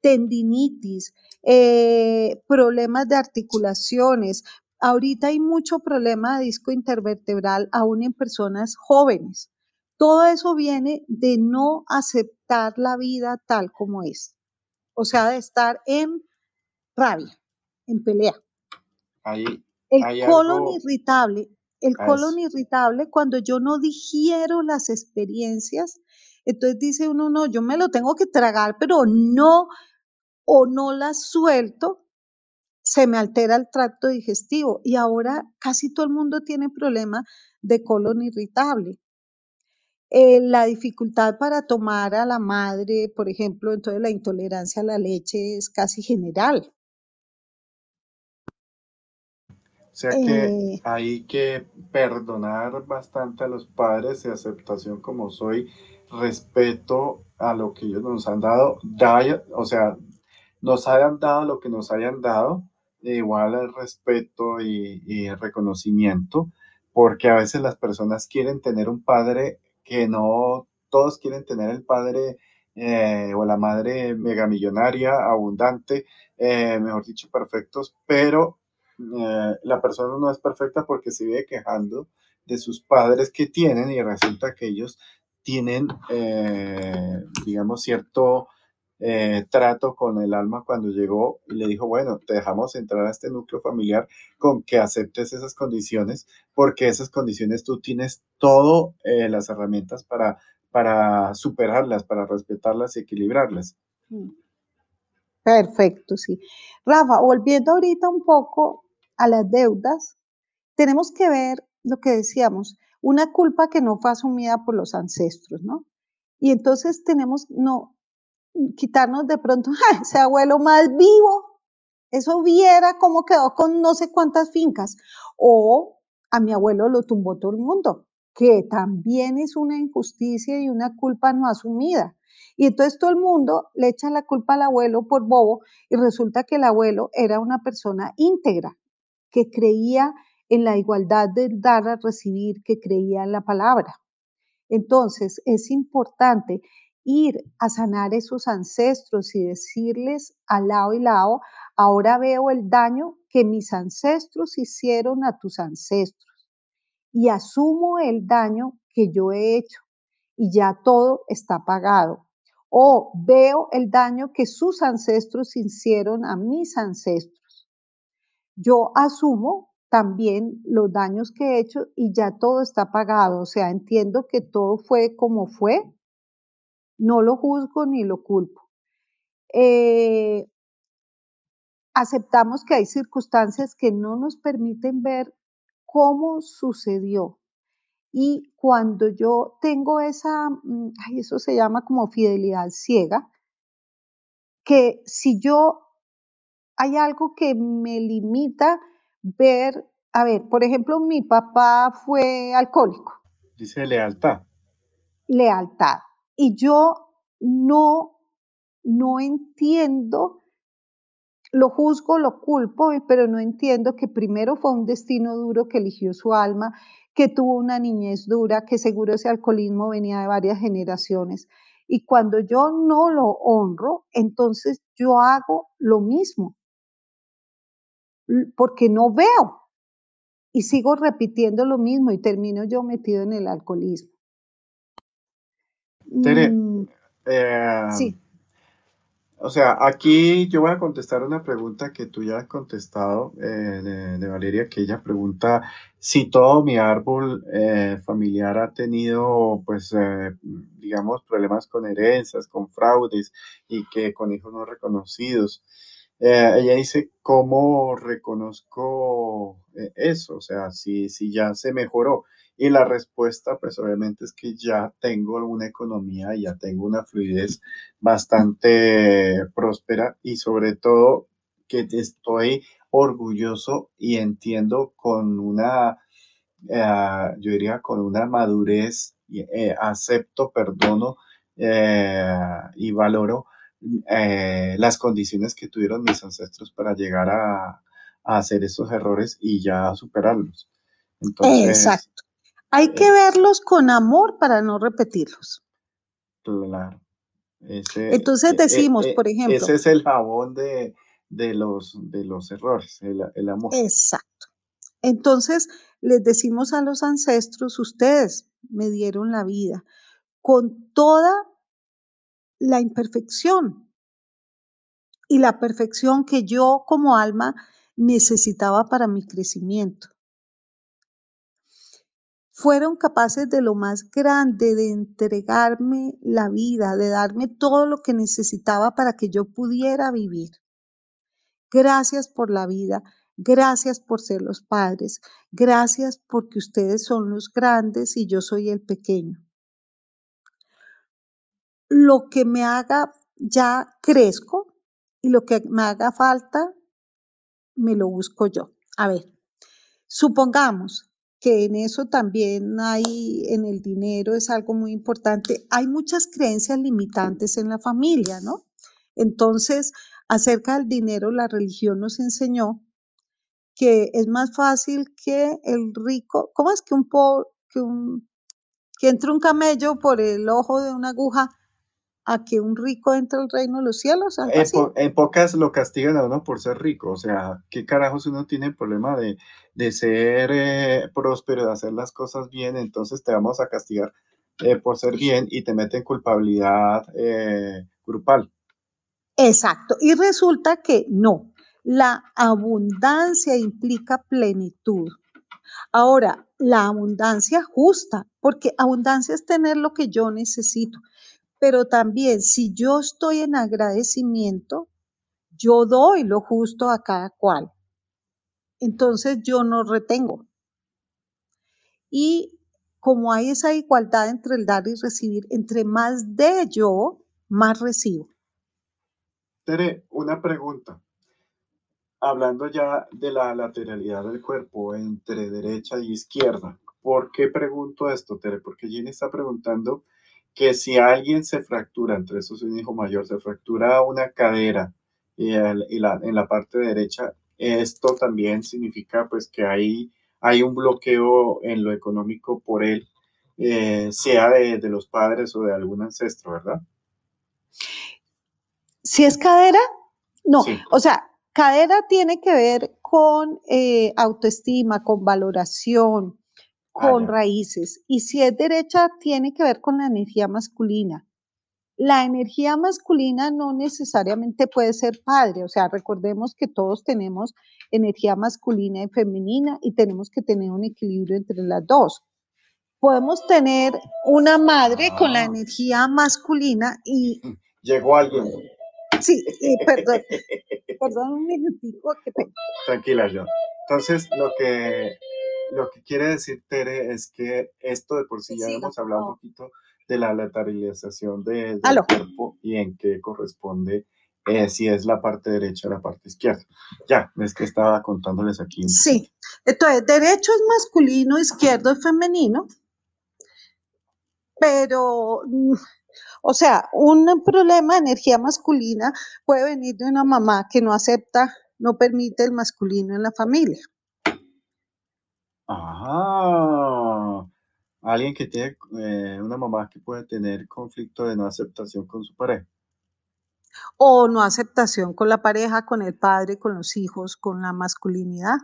S3: tendinitis, eh, problemas de articulaciones, Ahorita hay mucho problema de disco intervertebral aún en personas jóvenes. Todo eso viene de no aceptar la vida tal como es. O sea, de estar en rabia, en pelea. el colon irritable, el colon irritable, cuando yo no digiero las experiencias, entonces dice uno, no, yo me lo tengo que tragar, pero no, o no las suelto, se me altera el tracto digestivo y ahora casi todo el mundo tiene problema de colon irritable. Eh, la dificultad para tomar a la madre, por ejemplo, entonces la intolerancia a la leche es casi general.
S2: O sea que eh. hay que perdonar bastante a los padres de aceptación como soy, respeto a lo que ellos nos han dado, o sea, nos hayan dado lo que nos hayan dado, igual el respeto y, el reconocimiento, porque a veces las personas quieren tener un padre que no todos quieren tener el padre eh, o la madre megamillonaria, abundante, eh, mejor dicho, perfectos, pero eh, la persona no es perfecta porque se vive quejando de sus padres que tienen y resulta que ellos tienen, digamos, cierto eh, trato con el alma cuando llegó y le dijo, bueno, te dejamos entrar a este núcleo familiar con que aceptes esas condiciones, porque esas condiciones tú tienes todas eh, las herramientas para, para superarlas, para respetarlas y equilibrarlas. Mm.
S3: Perfecto, sí. Rafa, volviendo ahorita un poco a las deudas, tenemos que ver lo que decíamos, una culpa que no fue asumida por los ancestros, ¿no? Y entonces tenemos, no, quitarnos de pronto, (laughs) ese abuelo más vivo, eso viera cómo quedó con no sé cuántas fincas, o a mi abuelo lo tumbó todo el mundo, que también es una injusticia y una culpa no asumida. Y entonces todo el mundo le echa la culpa al abuelo por bobo y resulta que el abuelo era una persona íntegra, que creía en la igualdad de dar a recibir, que creía en la palabra. Entonces es importante ir a sanar esos ancestros y decirles al lado y lado, ahora veo el daño que mis ancestros hicieron a tus ancestros y asumo el daño que yo he hecho y ya todo está pagado. O veo el daño que sus ancestros hicieron a mis ancestros. Yo asumo también los daños que he hecho y ya todo está pagado. O sea, entiendo que todo fue como fue. No lo juzgo ni lo culpo. Eh, aceptamos que hay circunstancias que no nos permiten ver cómo sucedió. Y cuando yo tengo esa, mm, eso se llama como fidelidad ciega, que si yo hay algo que me limita ver, a ver, por ejemplo, mi papá fue alcohólico.
S2: Dice lealtad.
S3: Lealtad. Y yo no, no entiendo lo juzgo, lo culpo, pero no entiendo que primero fue un destino duro que eligió su alma, que tuvo una niñez dura, que seguro ese alcoholismo venía de varias generaciones. Y cuando yo no lo honro, entonces yo hago lo mismo, porque no veo y sigo repitiendo lo mismo y termino yo metido en el alcoholismo.
S2: Mm, eh, sí. O sea, aquí yo voy a contestar una pregunta que tú ya has contestado eh, de, Valeria, que ella pregunta si todo mi árbol eh, familiar ha tenido, pues, eh, digamos, problemas con herencias, con fraudes y que con hijos no reconocidos. ella dice, ¿cómo reconozco eso? O sea, si, si ya se mejoró. Y la respuesta, pues obviamente es que ya tengo una economía, ya tengo una fluidez bastante próspera y sobre todo que estoy orgulloso y entiendo con una, eh, yo diría, con una madurez, eh, acepto, perdono eh, y valoro las condiciones que tuvieron mis ancestros para llegar a, hacer esos errores y ya superarlos.
S3: Entonces, Exacto. Hay que verlos con amor para no repetirlos.
S2: Claro.
S3: Entonces e, decimos, e, por ejemplo.
S2: Ese es el jabón de, los, de los errores, el, amor.
S3: Exacto. Entonces les decimos a los ancestros, ustedes me dieron la vida con toda la imperfección y la perfección que yo como alma necesitaba para mi crecimiento fueron capaces de lo más grande, de entregarme la vida, de darme todo lo que necesitaba para que yo pudiera vivir. Gracias por la vida, gracias por ser los padres, gracias porque ustedes son los grandes y yo soy el pequeño. Lo que me haga, ya crezco y lo que me haga falta, me lo busco yo. A ver, supongamos que en eso también hay, en el dinero es algo muy importante. Hay muchas creencias limitantes en la familia, ¿no? Entonces, acerca del dinero, la religión nos enseñó que es más fácil que el rico, ¿cómo es que un pobre, que un, que entre un camello por el ojo de una aguja a que un rico entre al reino de los cielos.
S2: En, pocas lo castigan a uno por ser rico. O sea, ¿qué carajos uno tiene el problema de, ser eh, próspero, de hacer las cosas bien? Entonces te vamos a castigar eh, por ser bien y te meten culpabilidad eh, grupal.
S3: Exacto. Y resulta que no. La abundancia implica plenitud. Ahora, la abundancia justa, porque abundancia es tener lo que yo necesito pero también si yo estoy en agradecimiento, Yo doy lo justo a cada cual. Entonces yo no retengo. Y como hay esa igualdad entre el dar y recibir, entre más de yo, más recibo.
S2: Tere, una pregunta. Hablando ya de la lateralidad del cuerpo entre derecha y izquierda, ¿por qué pregunto esto, Tere? Porque Jenny está preguntando que si alguien se fractura, entre esos un hijo mayor, se fractura una cadera y, la, en la parte derecha, esto también significa pues que hay hay un bloqueo en lo económico por él, eh, sea de, los padres o de algún ancestro, ¿verdad?
S3: Si es cadera, no. O sea, cadera tiene que ver con eh, autoestima, con valoración, con raíces. Y si es derecha, tiene que ver con la energía masculina. La energía masculina no necesariamente puede ser padre, o sea, recordemos que todos tenemos energía masculina y femenina y tenemos que tener un equilibrio entre las dos. Podemos tener una madre con la ah. energía masculina y... (laughs)
S2: Llegó alguien.
S3: Sí, perdón, perdón un minutico.
S2: Tranquila, yo. Entonces, lo que, lo que quiere decir Tere es que esto de por sí ya hemos hablado un poquito de la lateralización de, del cuerpo y en qué corresponde eh, si es la parte derecha o la parte izquierda. Ya, es que estaba contándoles aquí.
S3: sí, entonces derecho es masculino, izquierdo es femenino, pero, o sea, un problema de energía masculina puede venir de una mamá que no acepta, no permite el masculino en la familia.
S2: Ajá alguien que tiene eh, una mamá que puede tener conflicto de no aceptación con su pareja.
S3: O no aceptación con la pareja, con el padre, con los hijos, con la masculinidad.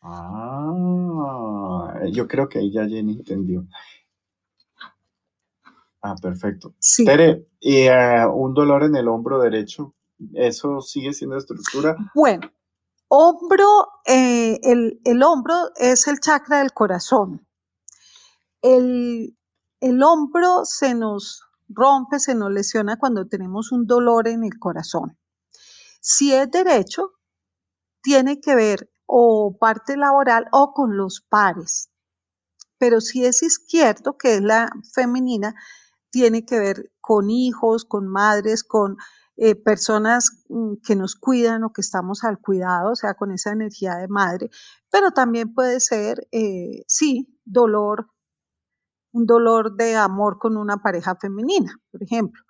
S2: Ah, yo creo que ella ya Jenny entendió. Ah, perfecto. Sí. Tere, ¿y eh, un dolor en el hombro derecho? ¿Eso sigue siendo estructura?
S3: Bueno, hombro, eh, el, el hombro es el chakra del corazón el, hombro se nos rompe, se nos lesiona cuando tenemos un dolor en el corazón. Si es derecho, tiene que ver o parte laboral o con los pares. Pero si es izquierdo, que es la femenina, tiene que ver con hijos, con madres, con eh, personas mm, que nos cuidan o que estamos al cuidado, o sea, con esa energía de madre. Pero también puede ser, eh, sí, dolor un dolor de amor con una pareja femenina, por ejemplo,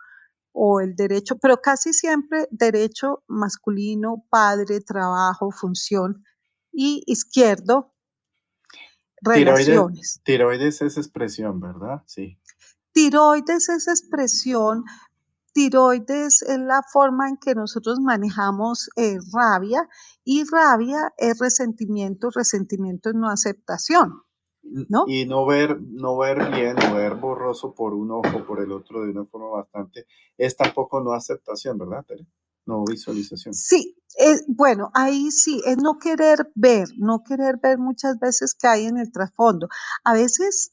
S3: o el derecho, pero casi siempre derecho masculino, padre, trabajo, función, y izquierdo, relaciones.
S2: Tiroides, es expresión, ¿verdad? Sí.
S3: Tiroides es expresión, tiroides es la forma en que nosotros manejamos eh, rabia y rabia es resentimiento, resentimiento es no aceptación.
S2: Y no ver, no ver bien o ver borroso por un ojo, por el otro de una forma bastante, es tampoco no aceptación, ¿verdad, No visualización.
S3: Sí, es, bueno, ahí sí, es no querer ver, no querer ver muchas veces que hay en el trasfondo. A veces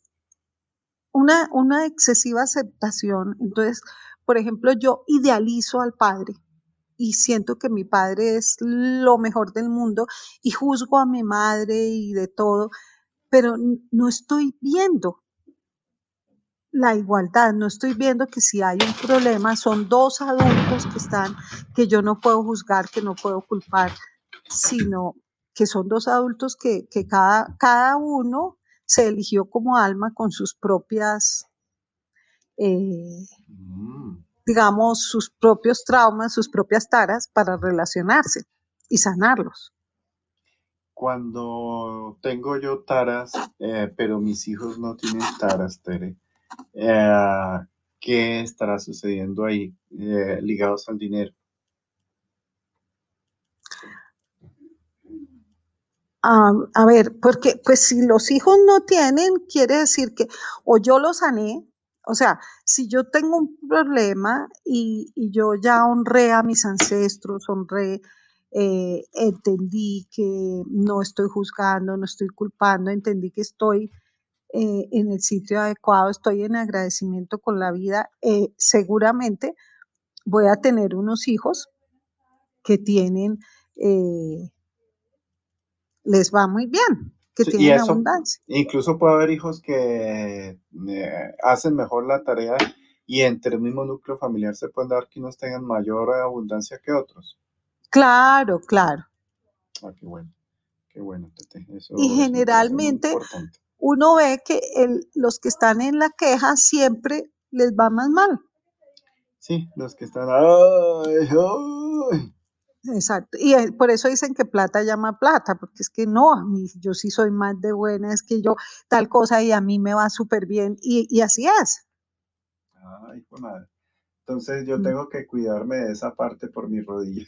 S3: una, una excesiva aceptación, entonces, por ejemplo, yo idealizo al padre y siento que mi padre es lo mejor del mundo y juzgo a mi madre y de todo pero no estoy viendo la igualdad, no estoy viendo que si hay un problema son dos adultos que están, que yo no puedo juzgar, que no puedo culpar, sino que son dos adultos que, cada, cada uno se eligió como alma con sus propias, eh, mm. digamos, sus propios traumas, sus propias taras para relacionarse y sanarlos
S2: cuando tengo yo taras, eh, pero mis hijos no tienen taras, Tere, eh, ¿qué estará sucediendo ahí ligados al dinero?
S3: a ver, porque pues si los hijos no tienen, quiere decir que o yo los sané, o sea, si yo tengo un problema y, yo ya honré a mis ancestros, honré eh, entendí que no estoy juzgando, no estoy culpando, entendí que estoy eh, en el sitio adecuado, estoy en agradecimiento con la vida, eh, seguramente voy a tener unos hijos que tienen, les va muy bien, que
S2: Sí,
S3: tienen
S2: eso,
S3: abundancia.
S2: incluso puede haber hijos que eh, hacen mejor la tarea y entre el mismo núcleo familiar se pueden dar que unos tengan mayor abundancia que otros.
S3: Claro, claro.
S2: Ah, qué bueno, qué bueno, Tete. Eso,
S3: Y generalmente uno ve que el- los que están en la queja siempre les va más mal.
S2: Sí, los que están. ¡Ay, ay!
S3: Exacto. Y por eso dicen que plata llama plata, porque es que no, a mí, yo sí soy más de buena, es que yo tal cosa y a mí me va súper bien. Y, y así es.
S2: Ay, hijo de madre. Entonces yo
S3: Mm.
S2: tengo que cuidarme de esa parte por mi rodilla.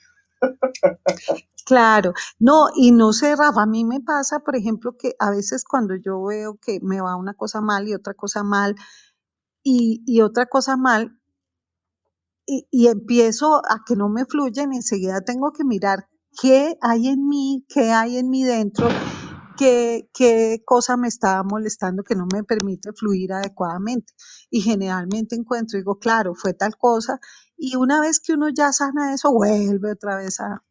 S3: Claro, no, y no sé, Rafa, a mí me pasa, por ejemplo, que a veces cuando yo veo que me va una cosa mal y otra cosa mal y, y otra cosa mal, y, y empiezo a que no me fluyen, enseguida tengo que mirar qué hay en mí, qué hay en mí dentro, qué, qué cosa me está molestando que no me permite fluir adecuadamente. Y generalmente encuentro, digo, claro, fue tal cosa, y una vez que uno ya sana eso, vuelve otra vez a...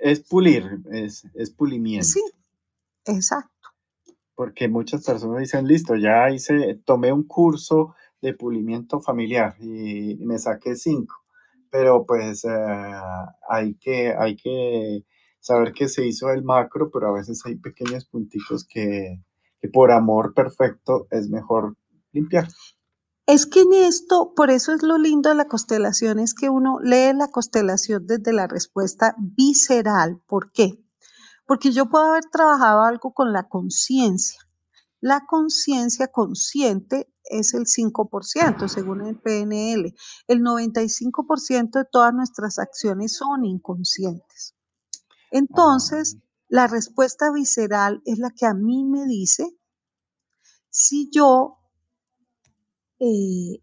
S2: Es pulir, es, es
S3: Sí,
S2: pulimiento.
S3: exacto.
S2: Porque muchas personas dicen, listo, ya hice, tomé un curso de pulimiento familiar y me saqué cinco. Pero pues eh, hay que, hay que saber que se hizo el macro, pero a veces hay pequeños punticos que, que por amor perfecto es mejor limpiar.
S3: Es que en esto, por eso es lo lindo de la constelación, es que uno lee la constelación desde la respuesta visceral. ¿Por qué? Porque yo puedo haber trabajado algo con la conciencia. La conciencia consciente es el 5%, según el PNL. El 95% de todas nuestras acciones son inconscientes.
S2: Ah,
S3: Entonces, la respuesta visceral es la que a mí me dice si yo eh,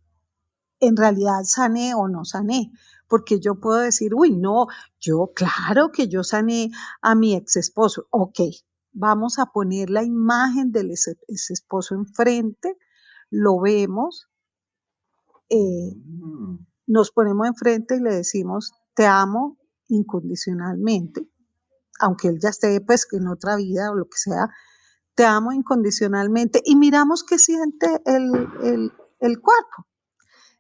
S3: en realidad sané o no sané. Porque yo puedo decir, uy, no, yo claro que yo sané a mi ex esposo. Ok, vamos a poner la imagen del ex, ex esposo enfrente, lo vemos, eh,
S2: mm,
S3: nos ponemos enfrente y le decimos, te amo incondicionalmente, aunque él ya esté pues en otra vida o lo que sea, te amo incondicionalmente y miramos qué siente el, el, el cuerpo.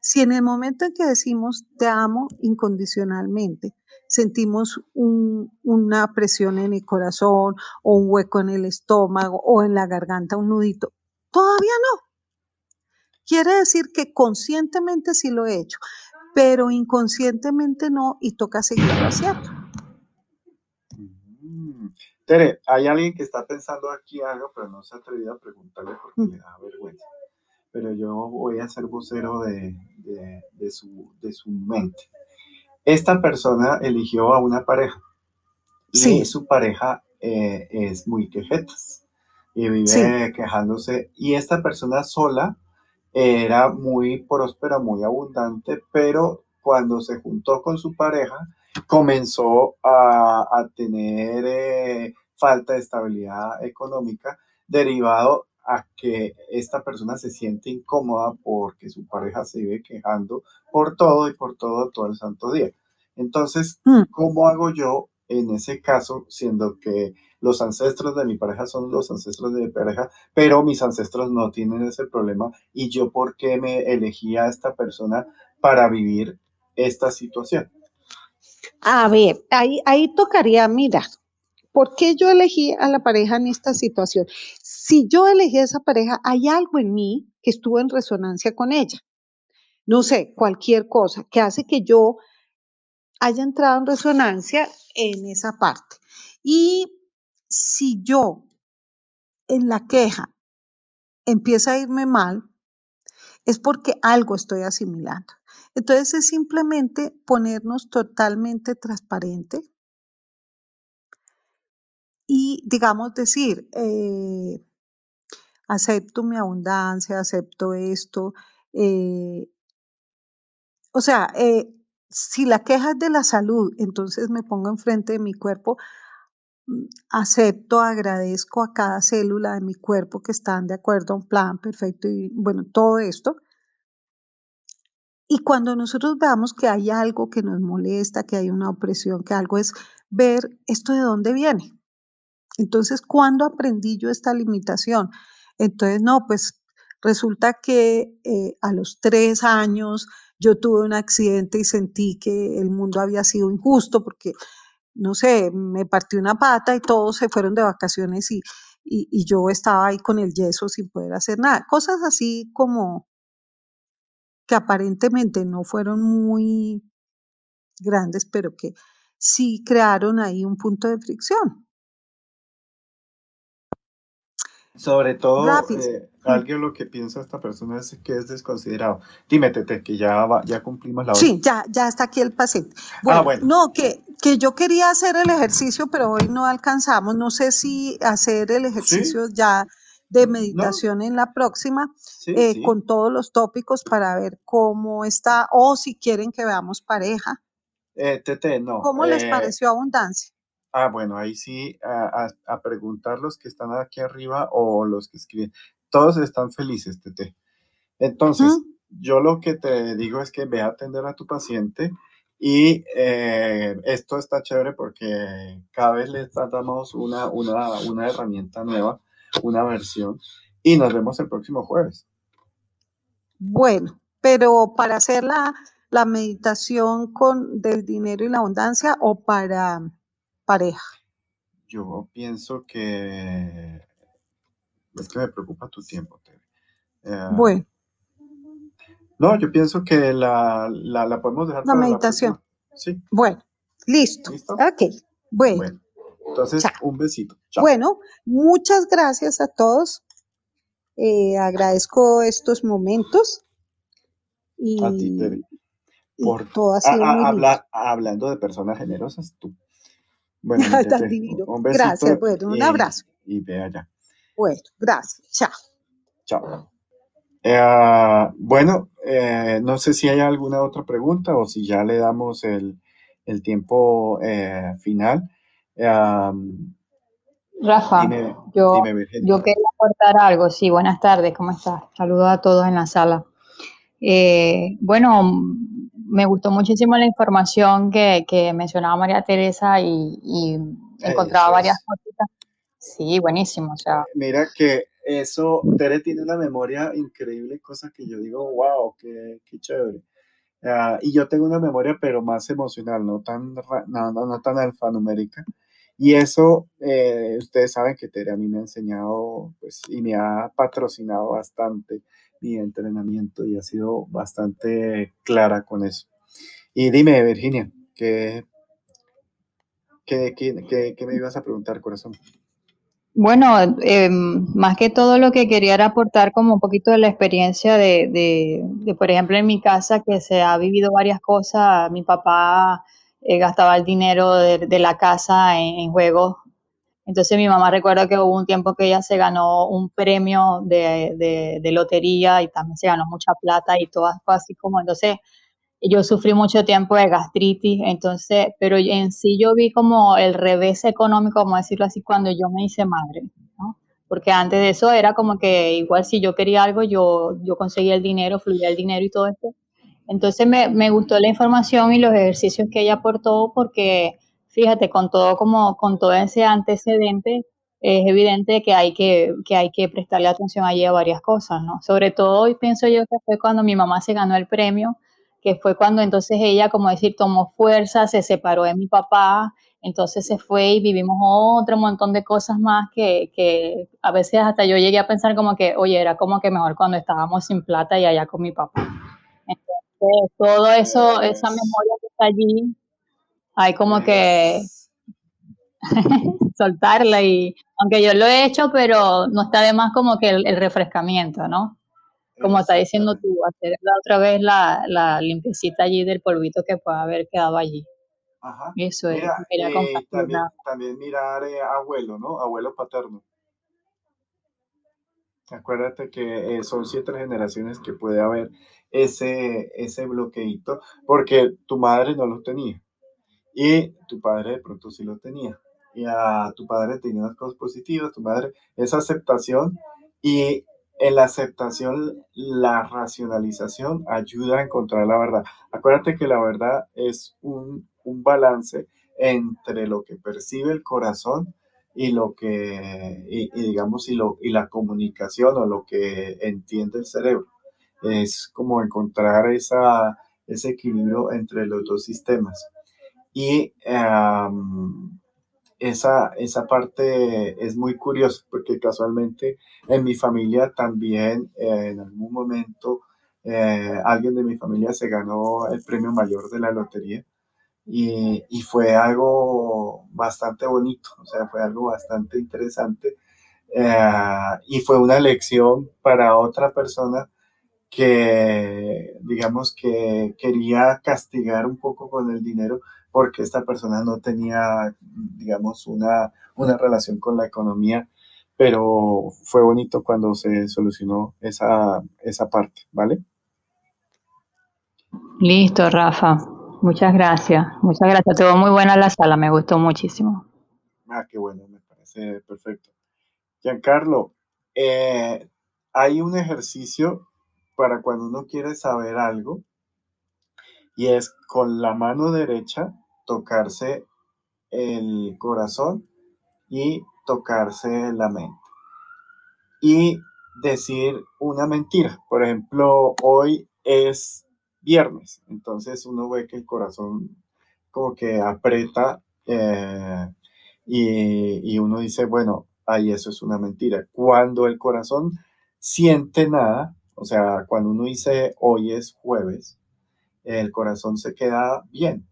S3: Si en el momento en que decimos te amo incondicionalmente, sentimos un- una presión en el corazón o un hueco en el estómago o en la garganta, un nudito, todavía no. Quiere decir que conscientemente sí lo he hecho, pero inconscientemente no y toca seguirlo haciendo.
S2: mm. Tere, hay alguien que está pensando aquí algo, pero no se ha atrevido a preguntarle porque
S3: Mm.
S2: le da vergüenza. Pero yo voy a ser vocero de, de- de su, de su mente. Esta persona eligió a una pareja y
S3: Sí,
S2: su pareja eh, es muy quejetas y vive
S3: sí,
S2: quejándose. Y esta persona sola era muy próspera, muy abundante, pero cuando se juntó con su pareja, comenzó a, a tener eh, falta de estabilidad económica derivado a que esta persona se siente incómoda porque su pareja se vive quejando por todo y por todo todo el santo día. Entonces,
S3: mm,
S2: ¿cómo hago yo en ese caso, siendo que los ancestros de mi pareja son los ancestros de mi pareja, pero mis ancestros no tienen ese problema y yo por qué me elegí a esta persona para vivir esta situación?
S3: A ver, ahí, ahí tocaría mirar. ¿Por qué yo elegí a la pareja en esta situación? Si yo elegí a esa pareja, hay algo en mí que estuvo en resonancia con ella. No sé, cualquier cosa que hace que yo haya entrado en resonancia en esa parte. Y si yo en la queja empieza a irme mal, es porque algo estoy asimilando. Entonces es simplemente ponernos totalmente transparente y, digamos, decir, eh, acepto mi abundancia, acepto esto. eh, o sea, eh, si la queja es de la salud, entonces me pongo enfrente de mi cuerpo, mm, acepto, agradezco a cada célula de mi cuerpo que están de acuerdo a un plan perfecto y bueno, todo esto. Y cuando nosotros veamos que hay algo que nos molesta, que hay una opresión, que algo es ver esto de dónde viene. Entonces, ¿cuándo aprendí yo esta limitación? Entonces, no, pues resulta que eh, a los tres años yo tuve un accidente y sentí que el mundo había sido injusto porque, no sé, me partí una pata y todos se fueron de vacaciones y, y, yo estaba ahí con el yeso sin poder hacer nada. Cosas así como que aparentemente no fueron muy grandes, pero que sí crearon ahí un punto de fricción.
S2: Sobre todo, eh, alguien lo que piensa esta persona es que es desconsiderado. Dime, Tete, que ya, ya cumplimos la hora.
S3: Sí, ya, ya está aquí el paciente. ah, bueno. No, que, que yo quería hacer el ejercicio, pero hoy no alcanzamos. No sé si hacer el ejercicio ya de meditación en la próxima, eh, con todos los tópicos para ver cómo está, o si quieren que veamos pareja.
S2: Eh, Tete, no.
S3: ¿Cómo les pareció abundancia?
S2: Ah, bueno, ahí sí, a, preguntar los que están aquí arriba o los que escriben. Todos están felices, Tete. Entonces, yo lo que te digo es que ve a atender a tu paciente y eh, esto está chévere porque cada vez le damos una, una, una herramienta nueva, una versión, y nos vemos el próximo jueves.
S3: Bueno, pero para hacer la, la meditación con del dinero y la abundancia o para pareja?
S2: Yo pienso que es que me preocupa tu tiempo,
S3: eh, bueno.
S2: No, yo pienso que la, podemos dejar
S3: la meditación.
S2: sí.
S3: Bueno, listo. Ok, bueno.
S2: Entonces, un besito.
S3: Bueno, muchas gracias a todos. Eh, agradezco estos momentos. Y,
S2: a ti, Por todo ha sido habla, hablando de personas generosas, tú
S3: bueno, (laughs) divino. Un gracias, bueno, un abrazo.
S2: Y ve allá.
S3: Bueno, gracias. Chao.
S2: Chao. Eh, bueno, eh, no sé si hay alguna otra pregunta o si ya le damos el, tiempo eh, final.
S4: Rafa, yo, yo quería aportar algo. Sí, buenas tardes, ¿cómo estás? Saludos a todos en la sala. bueno, me gustó muchísimo la información que, mencionaba María Teresa y, encontraba varias cosas. Sí, buenísimo. O sea.
S2: Mira que eso, Tere tiene una memoria increíble, cosas que yo digo, wow, qué, chévere. Ah, y yo tengo una memoria, pero más emocional, no tan, no, no, tan alfanumérica. Y eso, eh, ustedes saben que Tere a mí me ha enseñado pues, y me ha patrocinado bastante mi entrenamiento y ha sido bastante clara con eso. Y dime, Virginia, ¿qué, qué, me ibas a preguntar, corazón?
S4: Bueno, em, más que todo lo que quería era aportar como un poquito de la experiencia de, de, por ejemplo, en mi casa que se ha vivido varias cosas. Mi papá eh, gastaba el dinero de, la casa en, en, juegos entonces mi mamá recuerda que hubo un tiempo que ella se ganó un premio de, de, lotería y también se ganó mucha plata y cosas así como, entonces yo sufrí mucho tiempo de gastritis, entonces, pero en sí yo vi como el revés económico, como decirlo así, cuando yo me hice madre, ¿no? Porque antes de eso era como que igual si yo quería algo, yo, yo conseguía el dinero, fluía el dinero y todo esto. Entonces me, me gustó la información y los ejercicios que ella aportó porque fíjate, con todo como con todo ese antecedente, es evidente que hay que, que hay que prestarle atención allí a varias cosas, ¿no? Sobre todo hoy pienso yo que fue cuando mi mamá se ganó el premio, que fue cuando entonces ella, como decir, tomó fuerza, se separó de mi papá, entonces se fue y vivimos otro montón de cosas más que, que a veces hasta yo llegué a pensar como que, oye, era como que mejor cuando estábamos sin plata y allá con mi papá. Entonces, todo eso, esa memoria que está allí, hay como que (laughs) soltarla y, aunque yo lo he hecho, pero no está de más como que el, refrescamiento, ¿no? Como está diciendo tú, hacer la otra vez la, la limpiecita allí del polvito que pueda haber quedado allí.
S2: Ajá. Eso es. Eh, también, mirar eh, abuelo, ¿no? Abuelo paterno. Acuérdate que eh, son siete generaciones que puede haber ese, ese bloqueito, porque tu madre no lo tenía y tu padre de pronto sí lo tenía. Y a tu padre tenía unas cosas positivas, tu madre, esa aceptación y en la aceptación, la racionalización ayuda a encontrar la verdad. Acuérdate que la verdad es un, balance entre lo que percibe el corazón y lo que, digamos, y, lo, y la comunicación o lo que entiende el cerebro. Es como encontrar esa, ese equilibrio entre los dos sistemas. Y esa, esa parte es muy curiosa porque casualmente en mi familia también eh, en algún momento eh, alguien de mi familia se ganó el premio mayor de la lotería y, y, fue algo bastante bonito, o sea, fue algo bastante interesante eh, y fue una lección para otra persona que, digamos, que quería castigar un poco con el dinero porque esta persona no tenía, digamos, una, una relación con la economía, pero fue bonito cuando se solucionó esa, esa parte, ¿vale?
S4: Listo, Rafa. Muchas gracias. Muchas gracias. Estuvo muy buena la sala, me gustó muchísimo.
S2: Ah, qué bueno, me parece perfecto. Giancarlo, eh, hay un ejercicio para cuando uno quiere saber algo y es con la mano derecha tocarse el corazón y tocarse la mente. Y decir una mentira. Por ejemplo, hoy es viernes, entonces uno ve que el corazón como que aprieta eh, y, y uno dice, bueno, ahí eso es una mentira. Cuando el corazón siente nada, o sea, cuando uno dice hoy es jueves, el corazón se queda bien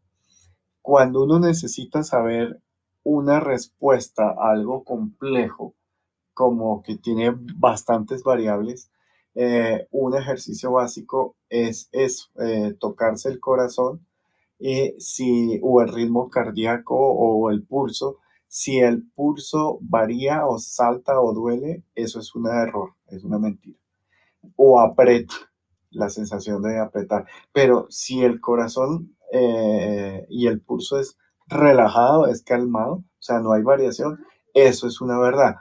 S2: cuando uno necesita saber una respuesta a algo complejo, como que tiene bastantes variables, eh, un ejercicio básico es eh, tocarse el corazón y si, o el ritmo cardíaco o el pulso. Si el pulso varía o salta o duele, eso es un error, es una mentira. O aprieta, la sensación de apretar. Pero si el corazón eh, y el pulso es relajado, es calmado, o sea, no hay variación, eso es una verdad.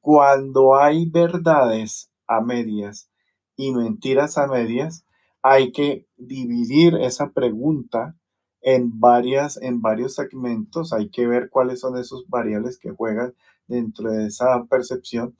S2: Cuando hay verdades a medias y mentiras a medias, hay que dividir esa pregunta en varias en varios segmentos, hay que ver cuáles son esos variables que juegan dentro de esa percepción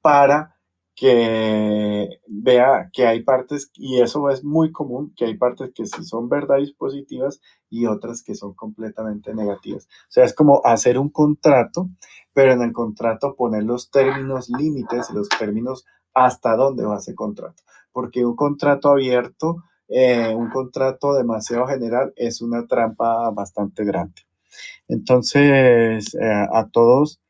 S2: para que vea que hay partes, y eso es muy común, que hay partes que sí son verdades positivas y otras que son completamente negativas. O sea, es como hacer un contrato, pero en el contrato poner los términos límites y los términos hasta dónde va ese contrato. Porque un contrato abierto, eh, un contrato demasiado general es una trampa bastante grande. Entonces, eh, a todos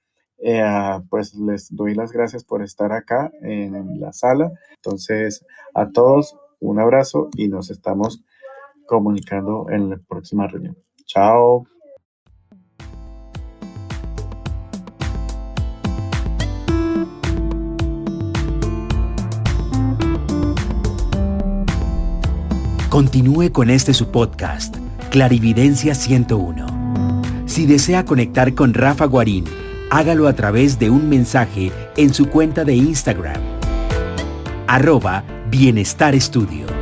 S2: eh, pues les doy las gracias por estar acá en la sala. Entonces, a todos un abrazo y nos estamos comunicando en la próxima reunión. Chao.
S1: Continúe con este su podcast, Clarividencia 101. Si desea conectar con Rafa Guarín, hágalo a través de un mensaje en su cuenta de Instagram. Arroba Bienestar Estudio.